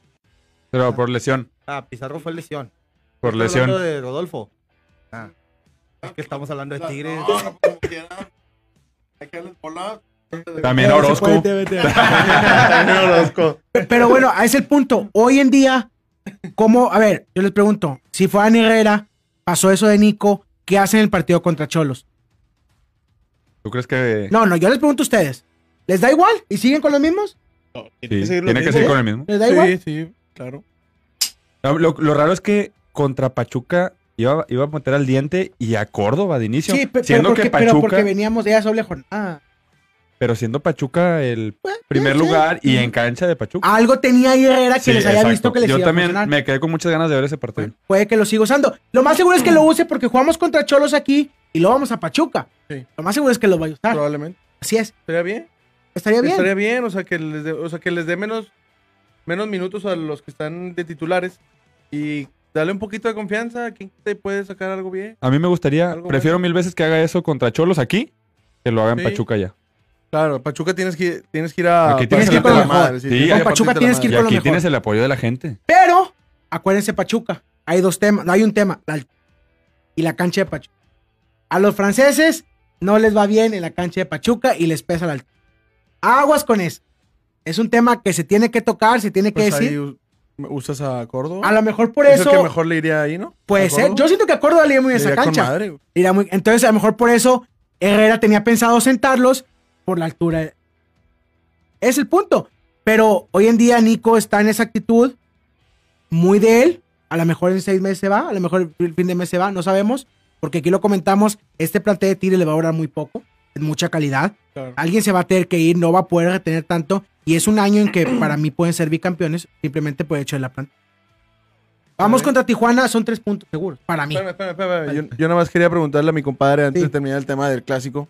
Pero por lesión. Ah, Pizarro fue lesión. Por lesión. de Rodolfo. Ah. Es que estamos hablando de Tigres. No, no, como quiera. Hay que darles bola. También Orozco. También Orozco. Pero bueno, a ese es el punto. Hoy en día, ¿cómo? A ver, yo les pregunto, si fue a Herrera, pasó eso de Nico, ¿qué hacen en el partido contra Cholos? ¿Tú crees que.? No, no, yo les pregunto a ustedes. ¿Les da igual? ¿Y siguen con los mismos? No, Sí, tiene que seguir tiene que seguir con el mismo. ¿Les da igual? Sí, sí. Claro. Lo raro es que contra Pachuca iba, iba a meter al diente y a Córdoba de inicio. Sí, pe- pero, siendo porque, que pero Pachuca, porque pero, veníamos de esa doble jornada. siendo Pachuca el primer sí. lugar y en cancha de Pachuca. Algo tenía ahí Herrera que Sí, les haya exacto. visto que les Yo iba a también me quedé con muchas ganas de ver ese partido. Puede que lo siga usando. Lo más seguro es que lo use porque jugamos contra Cholos aquí y lo vamos a Pachuca. Sí. Lo más seguro es que lo vaya a usar. Probablemente. Así es. ¿Estaría bien? Estaría bien. Estaría bien, o sea, que les dé, o sea, que les dé menos, menos minutos a los que están de titulares y darle un poquito de confianza. ¿Quién te puede sacar algo bien? A mí me gustaría, Algo prefiero mil veces que haga eso contra Cholos aquí que lo haga en Sí. Pachuca ya. Claro, Pachuca tienes que, tienes que ir a... Aquí tienes que ir con la madre, Sí, con Pachuca tienes que ir con lo aquí mejor. tienes el apoyo de la gente. Pero, acuérdense, Pachuca. Hay dos temas. Hay un tema. la y la cancha de Pachuca. A los franceses no les va bien en la cancha de Pachuca y les pesa la altura. Aguas con eso. Es un tema que se tiene que tocar, se tiene que Pues ahí decir. Usas a Córdoba. A lo mejor por Es el eso que mejor le iría ahí, ¿no? puede ¿A ser. Yo siento que a Córdoba le iría muy bien esa con cancha. madre, güey. Iría muy- Entonces, a lo mejor por eso Herrera tenía pensado sentarlos por la altura. Es el punto. Pero hoy en día Nico está en esa actitud muy de él. A lo mejor en seis meses se va, a lo mejor el fin de mes se va, no sabemos. Porque aquí lo comentamos, este plantel de Tigre le va a durar muy poco, es mucha calidad. Claro. Alguien se va a tener que ir, no va a poder retener tanto. Y es un año en que para mí pueden ser bicampeones, simplemente por el hecho de la planta. Vamos contra Tijuana, son tres puntos seguros, para mí. Espérame, espérame, espérame. Yo, yo nada más quería preguntarle a mi compadre antes Sí. de terminar el tema del clásico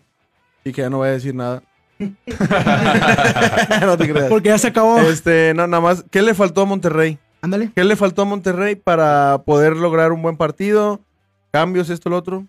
y que ya no voy a decir nada. no te creas. Porque ya se acabó. Este, no, nada más. ¿Qué le faltó a Monterrey? Ándale. ¿Qué le faltó a Monterrey para poder lograr un buen partido? ¿Cambios, esto, lo otro?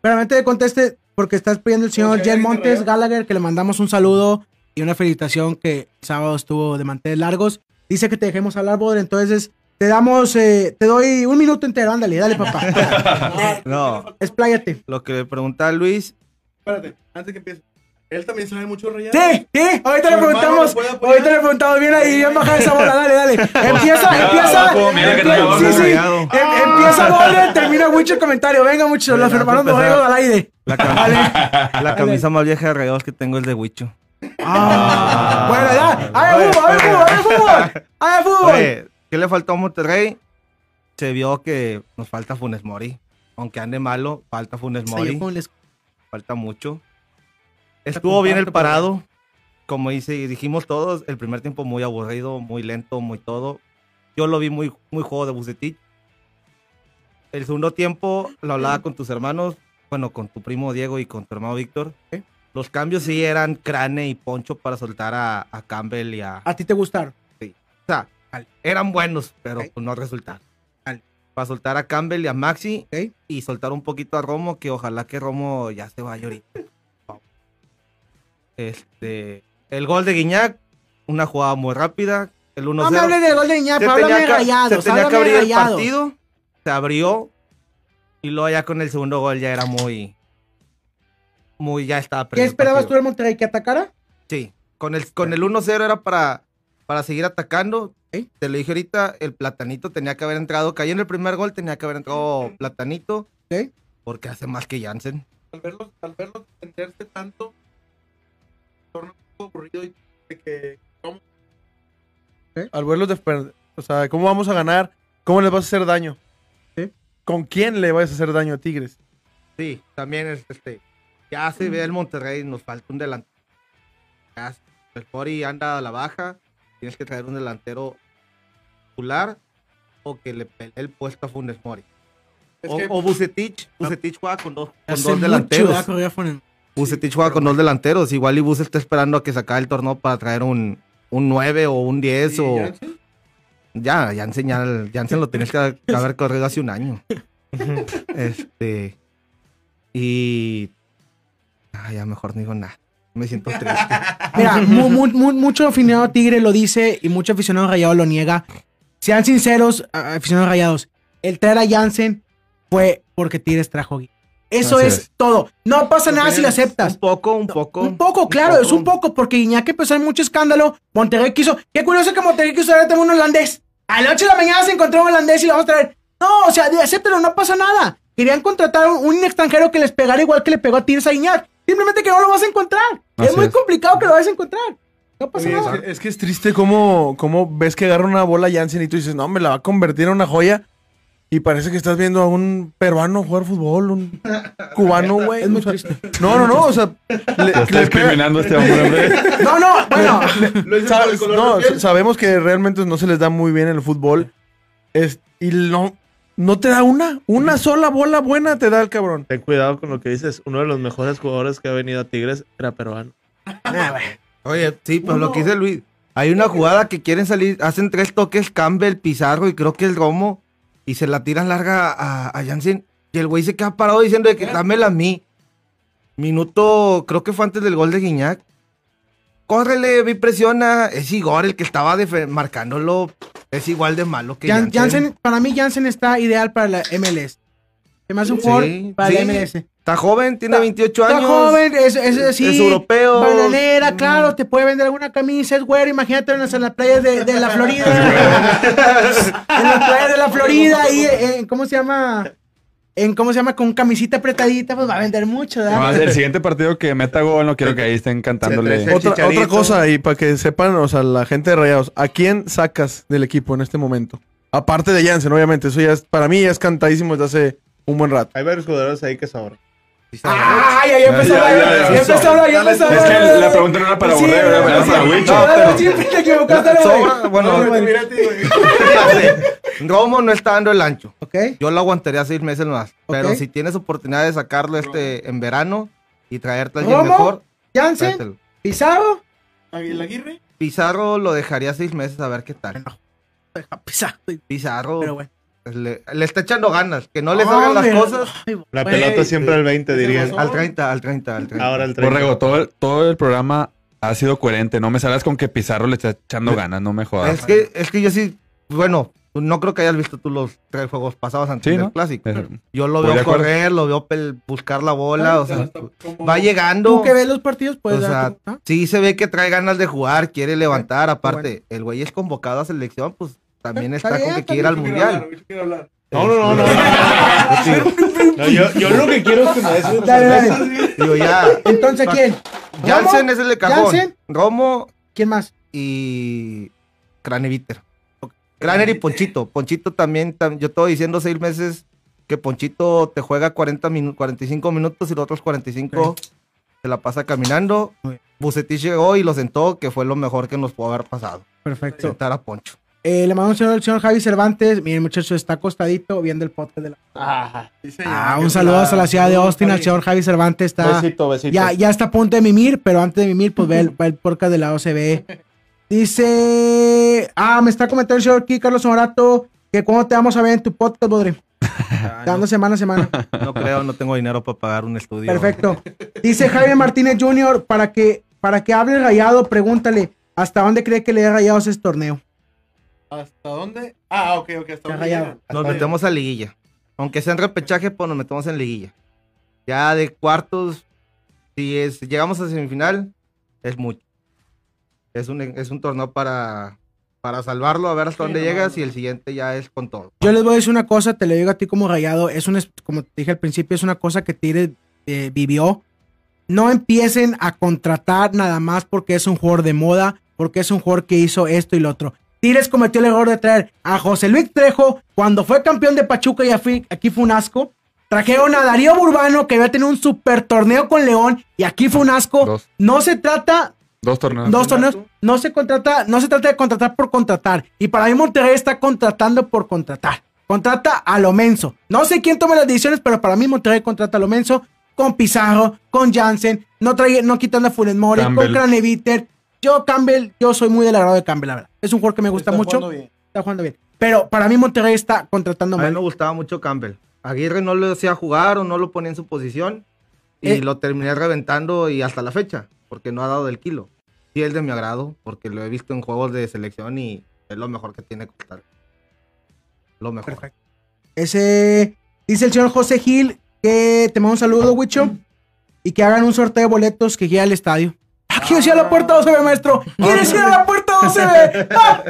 Pero antes de conteste, porque estás pidiendo el señor Jen Montes Gallagher, que le mandamos un saludo y una felicitación que el sábado estuvo de manteles largos. Dice que te dejemos hablar, Boder, entonces te damos, eh, te doy un minuto entero, ándale, dale, papá. No, Expláyate. lo que le preguntaba Luis, Espérate, antes que empiece. Él también sabe mucho rayado. Sí, sí, ahorita le preguntamos, ahorita le preguntamos bien ahí, bien baja esa bola, dale, dale. Empieza, Mira, empieza, abajo, mira que empie- trae abajo sí, sí, em- empieza Boder, termina mucho el comentario, venga mucho, los hermanos. Borrego al aire. la, cam- la camisa más vieja de Rayados que tengo es de Huicho. Ah, bueno, ya, ¡ay, fútbol, ay, fútbol, ay, fútbol! ¡Ay, fútbol! Oye, ¿qué le faltó a Monterrey? Se vio que nos falta Funes Mori. Aunque ande malo, falta Funes Mori. ¿cómo les- Falta mucho. Estuvo bien el parado. Como dice, dijimos todos, el primer tiempo muy aburrido, muy lento, muy todo. Yo lo vi muy, muy juego de Bucetich. El segundo tiempo lo hablaba con tus hermanos, bueno, con tu primo Diego y con tu hermano Víctor. Los cambios sí eran Crane y Poncho para soltar a, a Campbell y a, ¿A ti te gustaron? o sea, eran buenos, pero pues no resultaron. Para soltar a Campbell y a Maxi y soltar un poquito a Romo, que ojalá que Romo ya se vaya ahorita. Este, el gol de Guiñac, una jugada muy rápida. El 1-0. No me hables del gol de Iñaki, se háblame rayados, se tenía que abrir el partido, se abrió y luego ya con el segundo gol ya era muy, muy ya estaba ¿Qué esperabas tú del Monterrey? ¿Que atacara? Sí, con el, con el 1-0 era para, para seguir atacando. Te lo dije ahorita, el Platanito tenía que haber entrado. Cayó en el primer gol, tenía que haber entrado Platanito. Ok. Porque hace más que Jansen. Al verlos, al defenderse tanto, poco aburrido y de que... ¿cómo? Al verlos defender, o sea, ¿cómo vamos a ganar? ¿Cómo les vas a hacer daño? ¿Con quién le vas a hacer daño a Tigres? Sí, también es, este, ya se ve el Monterrey, nos falta un delantero. Ya, el Fori anda a la baja, tienes que traer un delantero titular o que le pelee el puesto a Funes Mori. Es o, que- o Bucetich, Bucetich juega con dos, con dos delanteros. Bucetich juega con dos delanteros. Igual y Bus está esperando a que se acabe el torneo para traer un, un 9 o un 10 ¿Y o... Jansen? Ya, Jansen, ya, Jansen lo tienes que que haber corrido hace un año. este... Y... Ah, ya mejor no digo nada. Me siento triste. Mira, mu- mu- mu- mucho aficionado Tigre lo dice y mucho aficionado Rayado lo niega. Sean sinceros, aficionados Rayados. El traer a Jansen fue porque Tigres trajo a Gui. Eso Así es, es. todo. No pasa nada si lo Un aceptas. poco, un poco. Un poco, claro, es un poco, porque Iñaki empezó en mucho escándalo. Monterrey quiso. Qué curioso que Monterrey quiso traer también un holandés. A las 8 de la mañana se encontró un holandés y lo vamos a traer. No, o sea, acéptalo, no pasa nada. Querían contratar un, un extranjero que les pegara igual que le pegó a Tigres a Iñaki. Simplemente que no lo vas a encontrar. es muy es. complicado que lo vayas a encontrar. No pasa Oye, es, nada. que, es que es triste cómo, cómo ves que agarra una bola Jansen y tú dices, no, me la va a convertir en una joya. Y parece que estás viendo a un peruano jugar fútbol, un cubano, güey. Es muy triste. No, no, no, o sea, le, está le pega- discriminando a este hombre, hombre. No, no, bueno. Sabes- no, sabemos que realmente no se les da muy bien el fútbol. Es, y no, no te da una, una sola bola buena te da el cabrón. Ten cuidado con lo que dices. Uno de los mejores jugadores que ha venido a Tigres era peruano. Oye, sí, pues lo que dice Luis. Hay una jugada que quieren salir, hacen tres toques, Campbell, Pizarro y creo que el Romo, y se la tiran larga a, a Jansen. Y el güey se queda parado diciendo de que dámela a mí. Minuto, creo que fue antes del gol de Guiñac. Córrele, vi presiona. Es Igor el que estaba marcándolo. Es igual de malo que Jan- Jansen. Jansen, para mí Jansen está ideal para la MLS. Se me hace un Sí, jugador para sí. la MLS. Está joven, tiene 28 Está años. joven, es, es, así, es europeo. Bananera, claro, te puede vender alguna camisa, es güero, imagínate en las, en las playas de, de la Florida. en las playas de la Florida, ahí, en, ¿cómo se llama? En, ¿cómo se llama? Con camisita apretadita, pues va a vender mucho, ¿verdad? Además, el siguiente partido que meta gol, no quiero que ahí estén cantándole. Otra, otra cosa, y para que sepan, o sea, la gente de Rayados, ¿a quién sacas del equipo en este momento? Aparte de Jansen, obviamente, eso ya es, para mí ya es cantadísimo desde hace un buen rato. Hay varios jugadores ahí que sobran. ¡Ay, ya empezó Ya, a ya, hablar! ya, empezó a hablar, ya empezó Es que la pregunta no era para Borrego, era para pero- siempre te equivocaste, güey. Bueno. Romo no está dando el ancho. Yo lo aguantaría seis meses más. Pero si tienes oportunidad de sacarlo este en verano y traerte alguien mejor, Jansen. Pizarro. Pizarro lo dejaría seis meses a ver qué tal. Pizarro, Pizarro pero bueno. Le, le está echando ganas. Que no le salgan las cosas. La pelota siempre al 20, dirían. Al 30, al 30, al 30. Ahora el 30. Borrego, todo el, todo el programa ha sido coherente. No me salgas con que Pizarro le está echando ganas, no me jodas. es, que, es que yo sí, bueno, no creo que hayas visto tú los tres juegos pasados antes Sí, del ¿no? clásico. Eh, Yo lo veo correr, lo veo pel- buscar la bola, o sea, va Tú llegando. que ves los partidos, puedes O sea, dar tu- ¿ah? sí se ve que trae ganas de jugar, quiere levantar. Aparte, el güey es convocado a selección, pues también Está está, bien, con que ir al mundial. No, no, no, no. No, yo, yo lo que quiero es que me des una Dale, cerveza. dale. Digo, ya. Entonces, ¿quién? Jansen es el de cajón. Jansen. Romo ¿Quién más? y Craneviter. Craner y Ponchito. Ponchito también, tam- yo estoy diciendo seis meses que Ponchito te juega 40 minu- 45 minutos y los otros 45 se la pasa caminando. Bucetich llegó y lo sentó, que fue lo mejor que nos pudo haber pasado. Perfecto. Sentar a Poncho. Eh, le mando un saludo al señor Javi Cervantes. Miren, muchachos, está acostadito viendo el podcast de la. Ah, un saludo hasta la ciudad de Austin al señor Javi Cervantes. Está, Besito, besito. ya, ya está a punto de mimir, pero antes de mimir, pues ve el, ve el podcast de la OCB. Dice. Ah, me está comentando el señor aquí, Carlos Morato, que cuando te vamos a ver en tu podcast, Bodre. Dando semana a semana. No creo, no tengo dinero para pagar un estudio. Perfecto. Dice Jaime Martínez Jr. para que, para que hable rayado, pregúntale hasta dónde cree que le dé rayados ese torneo. ¿Hasta dónde? Ah, ok, ok, hasta dónde. Nos metemos a liguilla. Aunque sea en repechaje, pues nos metemos en liguilla. Ya de cuartos, si es, llegamos a semifinal, es mucho. Es un, es un torneo para, para salvarlo, a ver hasta dónde llegas y el siguiente ya es con todo. Yo les voy a decir una cosa, te lo digo a ti como rayado, es una, como te dije al principio, es una cosa que Tigres eh, vivió. No empiecen a contratar nada más porque es un jugador de moda, porque es un jugador que hizo esto y lo otro. Tigres cometió el error de traer a José Luis Trejo cuando fue campeón de Pachuca y aquí fue un asco. Trajeron a Darío Burbano que había tenido un super torneo con León y aquí fue un asco. Dos. No se trata Dos torneos. dos torneos. No se contrata, no se trata de contratar por contratar. Y para mí Monterrey está contratando por contratar. Contrata a lo menso. No sé quién toma las decisiones, pero para mí Monterrey contrata a lo menso con Pizarro, con Jansen, no trae, no quitando a Funes Mori, con Campbell. Craneviter. Yo, Campbell, yo soy muy del agrado de Campbell, la verdad. Es un jugador que me gusta Está mucho. jugando bien. Está jugando bien. Pero para mí Monterrey está contratando A mí mal. me gustaba mucho Campbell. Aguirre no lo hacía jugar o no lo ponía en su posición y Eh. lo terminé reventando y hasta la fecha, porque no ha dado del kilo. Sí, es de mi agrado, porque lo he visto en juegos de selección y es lo mejor que tiene que estar. Lo mejor. Perfecto. Ese dice el señor José Gil que te mando un saludo, Wicho, y que hagan un sorteo de boletos que llegue al estadio. ¿Quieres ir a la puerta 12B, maestro? ¿Quieres ir a la puerta 12B? ¡Ah!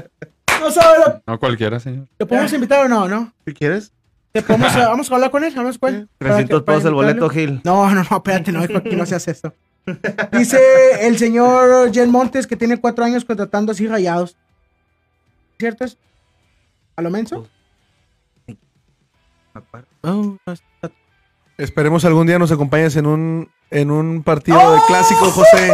No sabe lo... No cualquiera, señor. ¿Te podemos invitar o no, no? Si quieres. ¿Te podemos, vamos a hablar con él, hablamos con él. Para 300 que- para pesos el boleto, Gil. No, no, no, espérate, no, hijo, aquí no se hace eso. Dice el señor Jen Montes que tiene cuatro años contratando así rayados. ¿Cierto es? ¿A lo menso? Oh, Esperemos algún día nos acompañes en un, en un partido de clásico, José.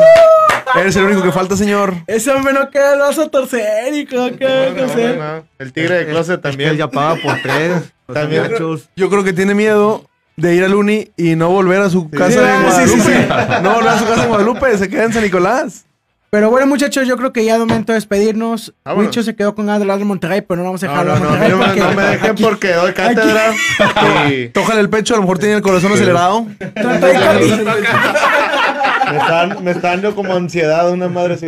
Eres el único que falta, señor. Ese hombre no queda, lo vas a torcer, hijo. ¿Qué vas a hacer? No, El tigre de closet Él también. ya paga por tres. También. Yo creo que tiene miedo de ir al Uni y no volver a su casa en Sí, sí, Guadalupe. sí, No volver a su casa en Guadalupe, se queda en San Nicolás. Pero bueno, muchachos, yo creo que ya es momento de despedirnos. Wicho se quedó con ganas de Monterrey, pero no vamos a No, dejar no, no, no, no me porque dejen porque doy cátedra. Y Tójale el pecho, a lo mejor tiene el corazón acelerado. Me están, me están dando como ansiedad una madre así.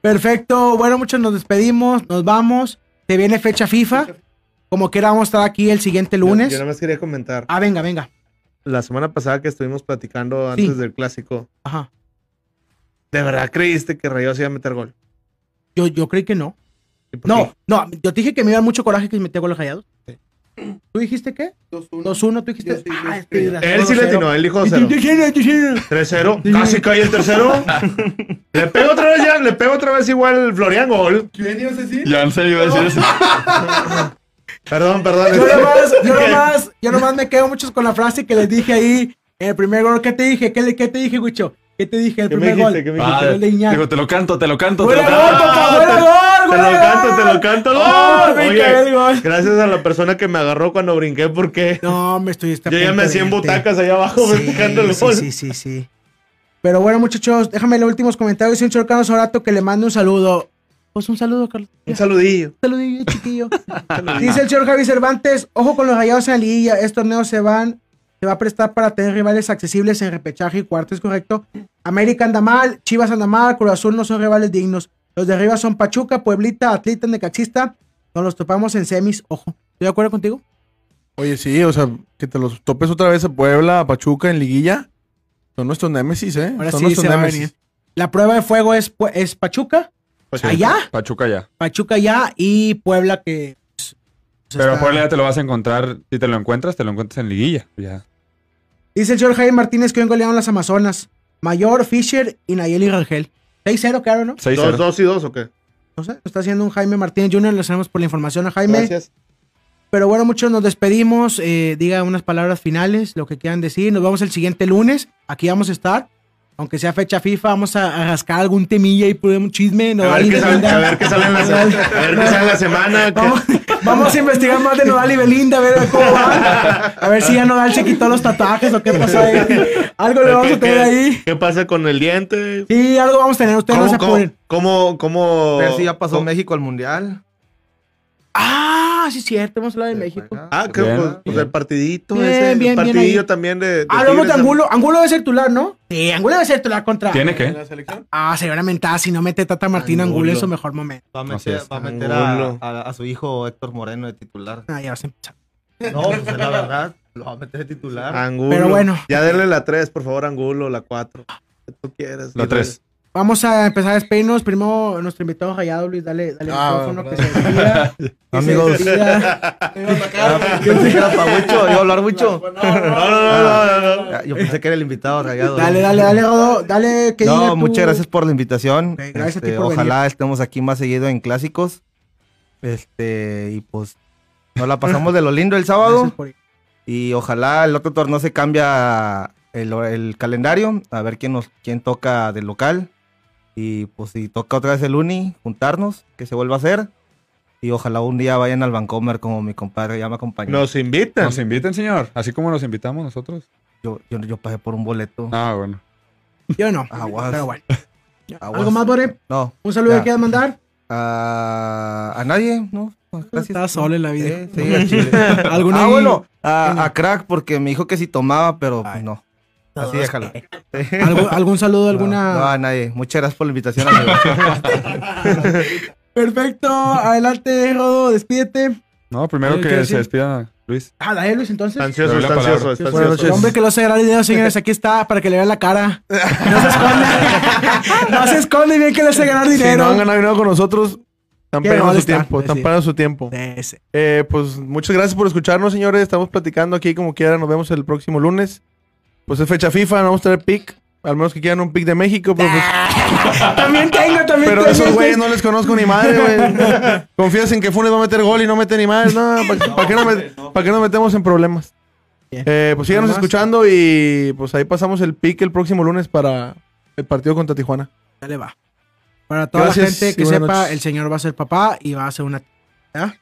Perfecto. Bueno, muchachos, nos despedimos, nos vamos. Se viene fecha FIFA. Como quiera, vamos a estar aquí el siguiente lunes. Yo, yo nada más quería comentar. Ah, venga, venga. La semana pasada que estuvimos platicando Sí. antes del clásico, Ajá. ¿de verdad creíste que Rayados iba a meter gol? Yo, yo creí que no. ¿Y por No, qué? no, yo te dije que me iba mucho coraje que metía goles rayados. ¿Tú dijiste qué? 2-1. ¿Tú dijiste? Ah, este Él sí le atinó, él dijo 0. 3-0. Casi cae el tercero. le pego otra vez ya, le pego otra vez igual Florian Gol. Ya en serio iba a decir eso. Perdón, perdón. Yo este- nomás, yo nomás, yo nomás me quedo muchos con la frase que les dije ahí en el primer gol. ¿Qué te dije? ¿Qué, qué te dije, Gucho? ¿Qué te dije el ¿Qué me primer dijiste? gol? ¿Qué me El dijiste? gol de Iñak. Digo, te lo canto, te lo canto, te ¡Fuera lo gol, canto. papá! ¡Fuera gol! Te ¡Fuera lo canto, gol! te lo canto. ¡Oh, ¡Gol! brinca el Oye, gol! gracias a la persona que me agarró cuando brinqué porque No, me estoy yo ya me hacía en butacas allá abajo festejando el sí, gol. sí, sí, sí. Pero bueno, muchachos, déjame los últimos comentarios. Dice un chorcano Sorato que le mande un saludo. Pues un saludo, Carlos. Un saludillo. Un saludillo, chiquillo. Dice el señor Javi Cervantes, ojo con los rayados en la liguilla, estos torneos se van, se va a prestar para tener rivales accesibles en repechaje y cuarto, es correcto. América anda mal, Chivas anda mal, Cruz Azul no son rivales dignos. Los de arriba son Pachuca, Pueblita, Atlita, Necaxista. Nos los topamos en semis, ojo. ¿Estoy de acuerdo contigo? Oye, sí, o sea, que te los topes otra vez a Puebla, a Pachuca, en liguilla. Son nuestros némesis, ¿eh? Ahora Son sí nuestros se némesis. La prueba de fuego es, es Pachuca, Pues, allá, Pachuca ya. Pachuca allá y Puebla que... pues, Pero está- Puebla ya te lo vas a encontrar. Si te lo encuentras, te lo encuentras en liguilla. Ya. Dice el señor Jaime Martínez que hoy golearon las Amazonas. Mayor, Fisher y Nayeli Rangel. 6-0, claro, ¿no? 6-0. ¿Dos, dos y dos o qué? No sé, lo está haciendo un Jaime Martínez Jr. Le hacemos por la información a Jaime. Gracias. Pero bueno, muchos nos despedimos. eh, diga unas palabras finales, lo que quieran decir. Nos vemos el siguiente lunes. Aquí vamos a estar. Aunque sea fecha FIFA, vamos a, a rascar algún temilla y podemos chisme. A Nodal ver, y qué sale, a ver qué sale en la, a ver qué sale en la semana. Vamos, vamos a investigar más de Nodal y Belinda, a ver cómo van. A ver si ya Nodal se quitó los tatuajes o qué pasó ahí. Algo le vamos ¿Qué- a tener qué- ahí. ¿Qué pasa con el diente? Sí, algo vamos a tener. Ustedes no se ¿Cómo, cómo, apuren. cómo, cómo- A ver si ya pasó cómo- México al mundial. Ah, sí, es cierto. Hemos hablado de México. Ah, que Bien, pues, pues el partidito Bien, ese, bien, el bien partidillo también de, de Hablamos de Tigres. Angulo. Angulo debe ser titular, ¿no? Sí, Angulo debe ser titular contra. ¿Tiene que? Ah, sería una mentada si no mete Tata Martín Angulo, Angulo. en su mejor momento. Va a meter, va a, meter Angulo. a, a- a su hijo Héctor Moreno de titular. Ah, ya vas a empezar. No, pues es la verdad. Lo va a meter de titular. Angulo. Pero bueno. Ya denle la 3, por favor, Angulo, la 4. ¿Qué tú quieres? La Dile- 3. Vamos a empezar a despedirnos. Primero, nuestro invitado rayado, Luis, dale, dale el Ah, micrófono que se despida. Se Amigos. despida. Yo pensé que era para mucho, iba a hablar mucho. No, no, no, no, no, no. Ya, Yo pensé que era el invitado rayado. Dale, dale, dale, Rodo. Dale, que No, muchas gracias por la invitación. Gracias a ti Este, por ojalá estemos aquí más seguido en clásicos. Este, y pues nos la pasamos de lo lindo el sábado. Por- Y ojalá el otro torneo se cambia el, el calendario. A ver quién nos quién toca del local. Y pues si toca otra vez el Uni, juntarnos, que se vuelva a hacer. Y ojalá un día vayan al Vancomer como mi compadre ya me acompañó. Nos invitan. Nos inviten, señor. Así como nos invitamos nosotros. Yo, yo, yo pagué por un boleto. Ah, bueno. Yo no. Aguas. Pero bueno. Aguas. ¿Algo más, Bore? No. ¿Un saludo Ya. que quieras mandar? A, a nadie, ¿no? Gracias. Estás solo en la vida. Sí, sí, chile. ¿Algún ah, bueno, a, a Crack porque me dijo que si tomaba, pero pues, Ay. no. Así déjalo. ¿Algún, algún saludo, alguna...? No, no, a nadie. Muchas gracias por la invitación, amigo. Perfecto. Adelante, Rodo. Despídete. No, primero ¿Qué que se despida Luis. Ah, dale, Luis, entonces. Está ansioso, está ansioso, está Buenas ansioso. El hombre que lo hace gran video, señores, aquí está para que le vean la cara. No se esconde. no se esconde bien que le hace ganar Si dinero. no han ganado dinero con nosotros, están perdiendo su tiempo. Están perdiendo su tiempo. Eh, pues muchas gracias por escucharnos, señores. Estamos platicando aquí como quiera. Nos vemos el próximo lunes. Pues es fecha FIFA, no vamos a tener pick. Al menos que quieran un pick de México, pero, pues- También tengo, también pero tengo. esos güeyes no les conozco ni madre, güey. Confías en que Funes va a meter gol y no mete ni madre. No, ¿para qué, no met- pa' qué nos metemos en problemas? Eh, pues síganos escuchando y pues ahí pasamos el pick el próximo lunes para el partido contra Tijuana. Dale, va. Para toda la gente que sepa, noches. el señor va a ser papá y va a ser una... ¿Ya?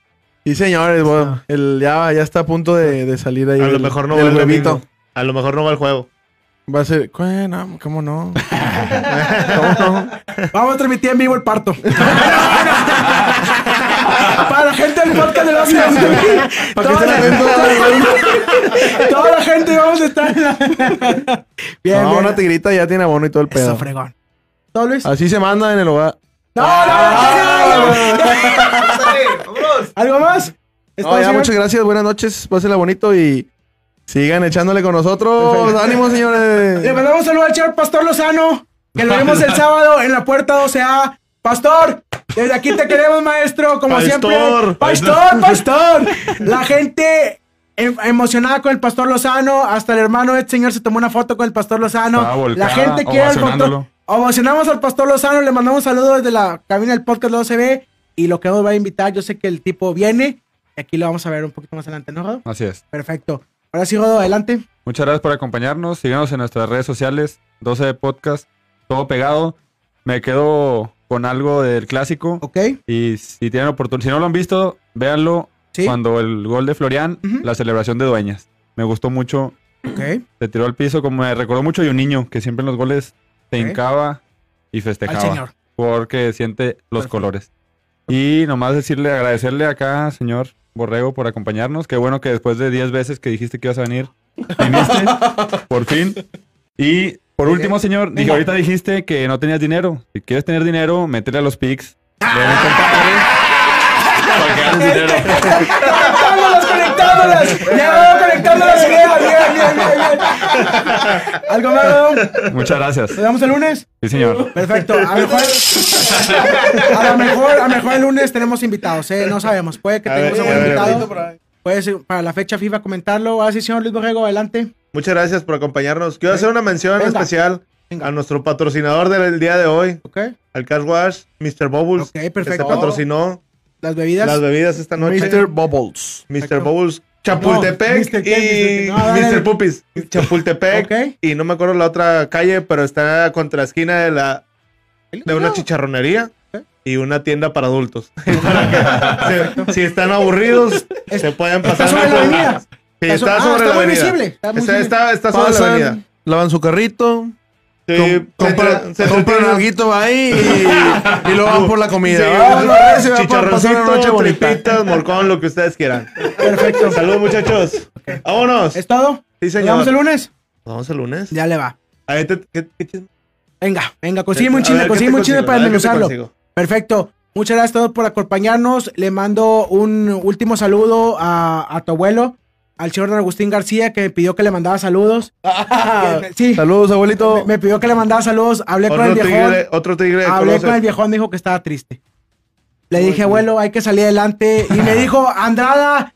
Y señores, bueno, el, ya, ya está a punto de, de salir ahí. A lo el- mejor no el el huevito. domingo. A lo mejor no va el juego. Va a ser. ¿Qué? No, ¿Cómo no? ¿Cómo no? Vamos a transmitir en vivo el parto. Para la gente del podcast de los Para toda, la toda, la, toda la gente vamos a estar. Bien, No, bien. una tigrita ya tiene abono y todo el Eso, pedo. fregón. ¿Todo, Luis? Así se manda en el hogar. No, no, no, no, no. ¿Algo más? ¿Es No, ya, muchas gracias, buenas noches, pásenla bonito y sigan echándole con nosotros. ¡Ánimo, Le señores! mandamos un saludo al señor Pastor Lozano, que lo vimos el sábado en la puerta 12A. Pastor, desde aquí te queremos, maestro, como Pastor. siempre. Pastor, pastor. La gente em- emocionada con el Pastor Lozano. Hasta el hermano de este señor se tomó una foto con el Pastor Lozano. Volcada, la gente quiere al Pastor. Ovacionamos al Pastor Lozano, le mandamos un saludo desde la cabina del podcast de OCB. Y lo que nos va a invitar, yo sé que el tipo viene. Y aquí lo vamos a ver un poquito más adelante, ¿no? Así es. Perfecto. Ahora sí, Rodo, adelante. Muchas gracias por acompañarnos. Síganos en nuestras redes sociales. 12 de podcast. Todo pegado. Me quedo con algo del clásico. ¿Ok? Y si tienen oportunidad, si no lo han visto, véanlo. Sí. Cuando el gol de Florian, la celebración de Dueñas. Me gustó mucho. Ok. Se tiró al piso, como me recordó mucho de un niño que siempre en los goles se Ok. hincaba y Al festejaba. señor. Porque siente los Perfecto. colores. Y nomás decirle, agradecerle acá, señor Borrego, por acompañarnos. Qué bueno que después de 10 veces que dijiste que ibas a venir, viniste, por fin. Y por último, señor, dije, ahorita dijiste que no tenías dinero. Si quieres tener dinero, métele a los pics. de mi compadre, para que ganes dinero. ¡Conectándolas, conectándolas! ¡Ya veo conectando las ideas! ¡Bien, bien, bien, bien! ¿Algo más? Muchas gracias. ¿Nos vemos el lunes? Sí, señor. Perfecto. A lo mejor, a lo mejor, a lo mejor el lunes tenemos invitados, ¿eh? No sabemos. Puede que tengamos algún invitado. Puede ser para la fecha FIFA comentarlo. Así, señor Luis Borrego, adelante. Muchas gracias por acompañarnos. Quiero hacer una mención Venga. especial Venga. a nuestro patrocinador del día de hoy, ¿Ok? al Cash Wash, Mr. Bubbles, Ok, que se perfecto. patrocinó Las bebidas. las bebidas esta noche. Mr. Bubbles. Mr. Bubbles, Chapultepec No, Mr. y Mr. No, dale. Mr. Pupis. Chapultepec y no me acuerdo la otra calle, pero está contra la esquina de la de una chicharronería y una tienda para adultos. Para que- si, si están aburridos, se pueden pasar. Está sobre la avenida. Sí, Está so- está ah, sobre está la muy avenida. visible, está muy Está, visible. está- está sobre la avenida. Lavan su carrito, Sí, compran, se compran algo ahí y, y luego van por la comida. Sí, Ah, chicharroncito, tripitas, morcón, lo que ustedes quieran. Perfecto. Saludos, muchachos. Vámonos. ¿Es todo? Sí, ¿Nos señor. vemos el lunes? Nos vamos el lunes. Ya le va. Ahí te- ¿qué- qué chisme? Venga, venga, consígueme un A chisme, ver, ¿qué te consígueme un chisme para A ver, ¿qué te desmenuzarlo. Perfecto. Muchas gracias a todos por acompañarnos. Le mando un último saludo a, a tu abuelo, al señor don Agustín García, que me pidió que le mandaba saludos. Que- sí, Saludos, abuelito. me pidió que le mandaba saludos. Hablé con el viejón. tigre, otro tigre Hablé con el viejón, me dijo que estaba triste. Le dije, abuelo, hay que salir adelante. Y me dijo, Andrada.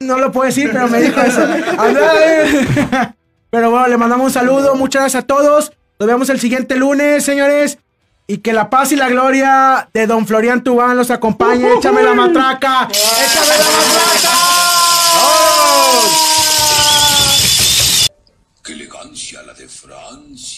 No lo puedo decir, pero me dijo eso. Andrada. eh. Pero bueno, le mandamos un saludo. Muchas gracias a todos. Nos vemos el siguiente lunes, señores. Y que la paz y la gloria de don Florian Tubán los acompañe. Échame la matraca. Échame la matraca. ¡Qué elegancia la de Francia!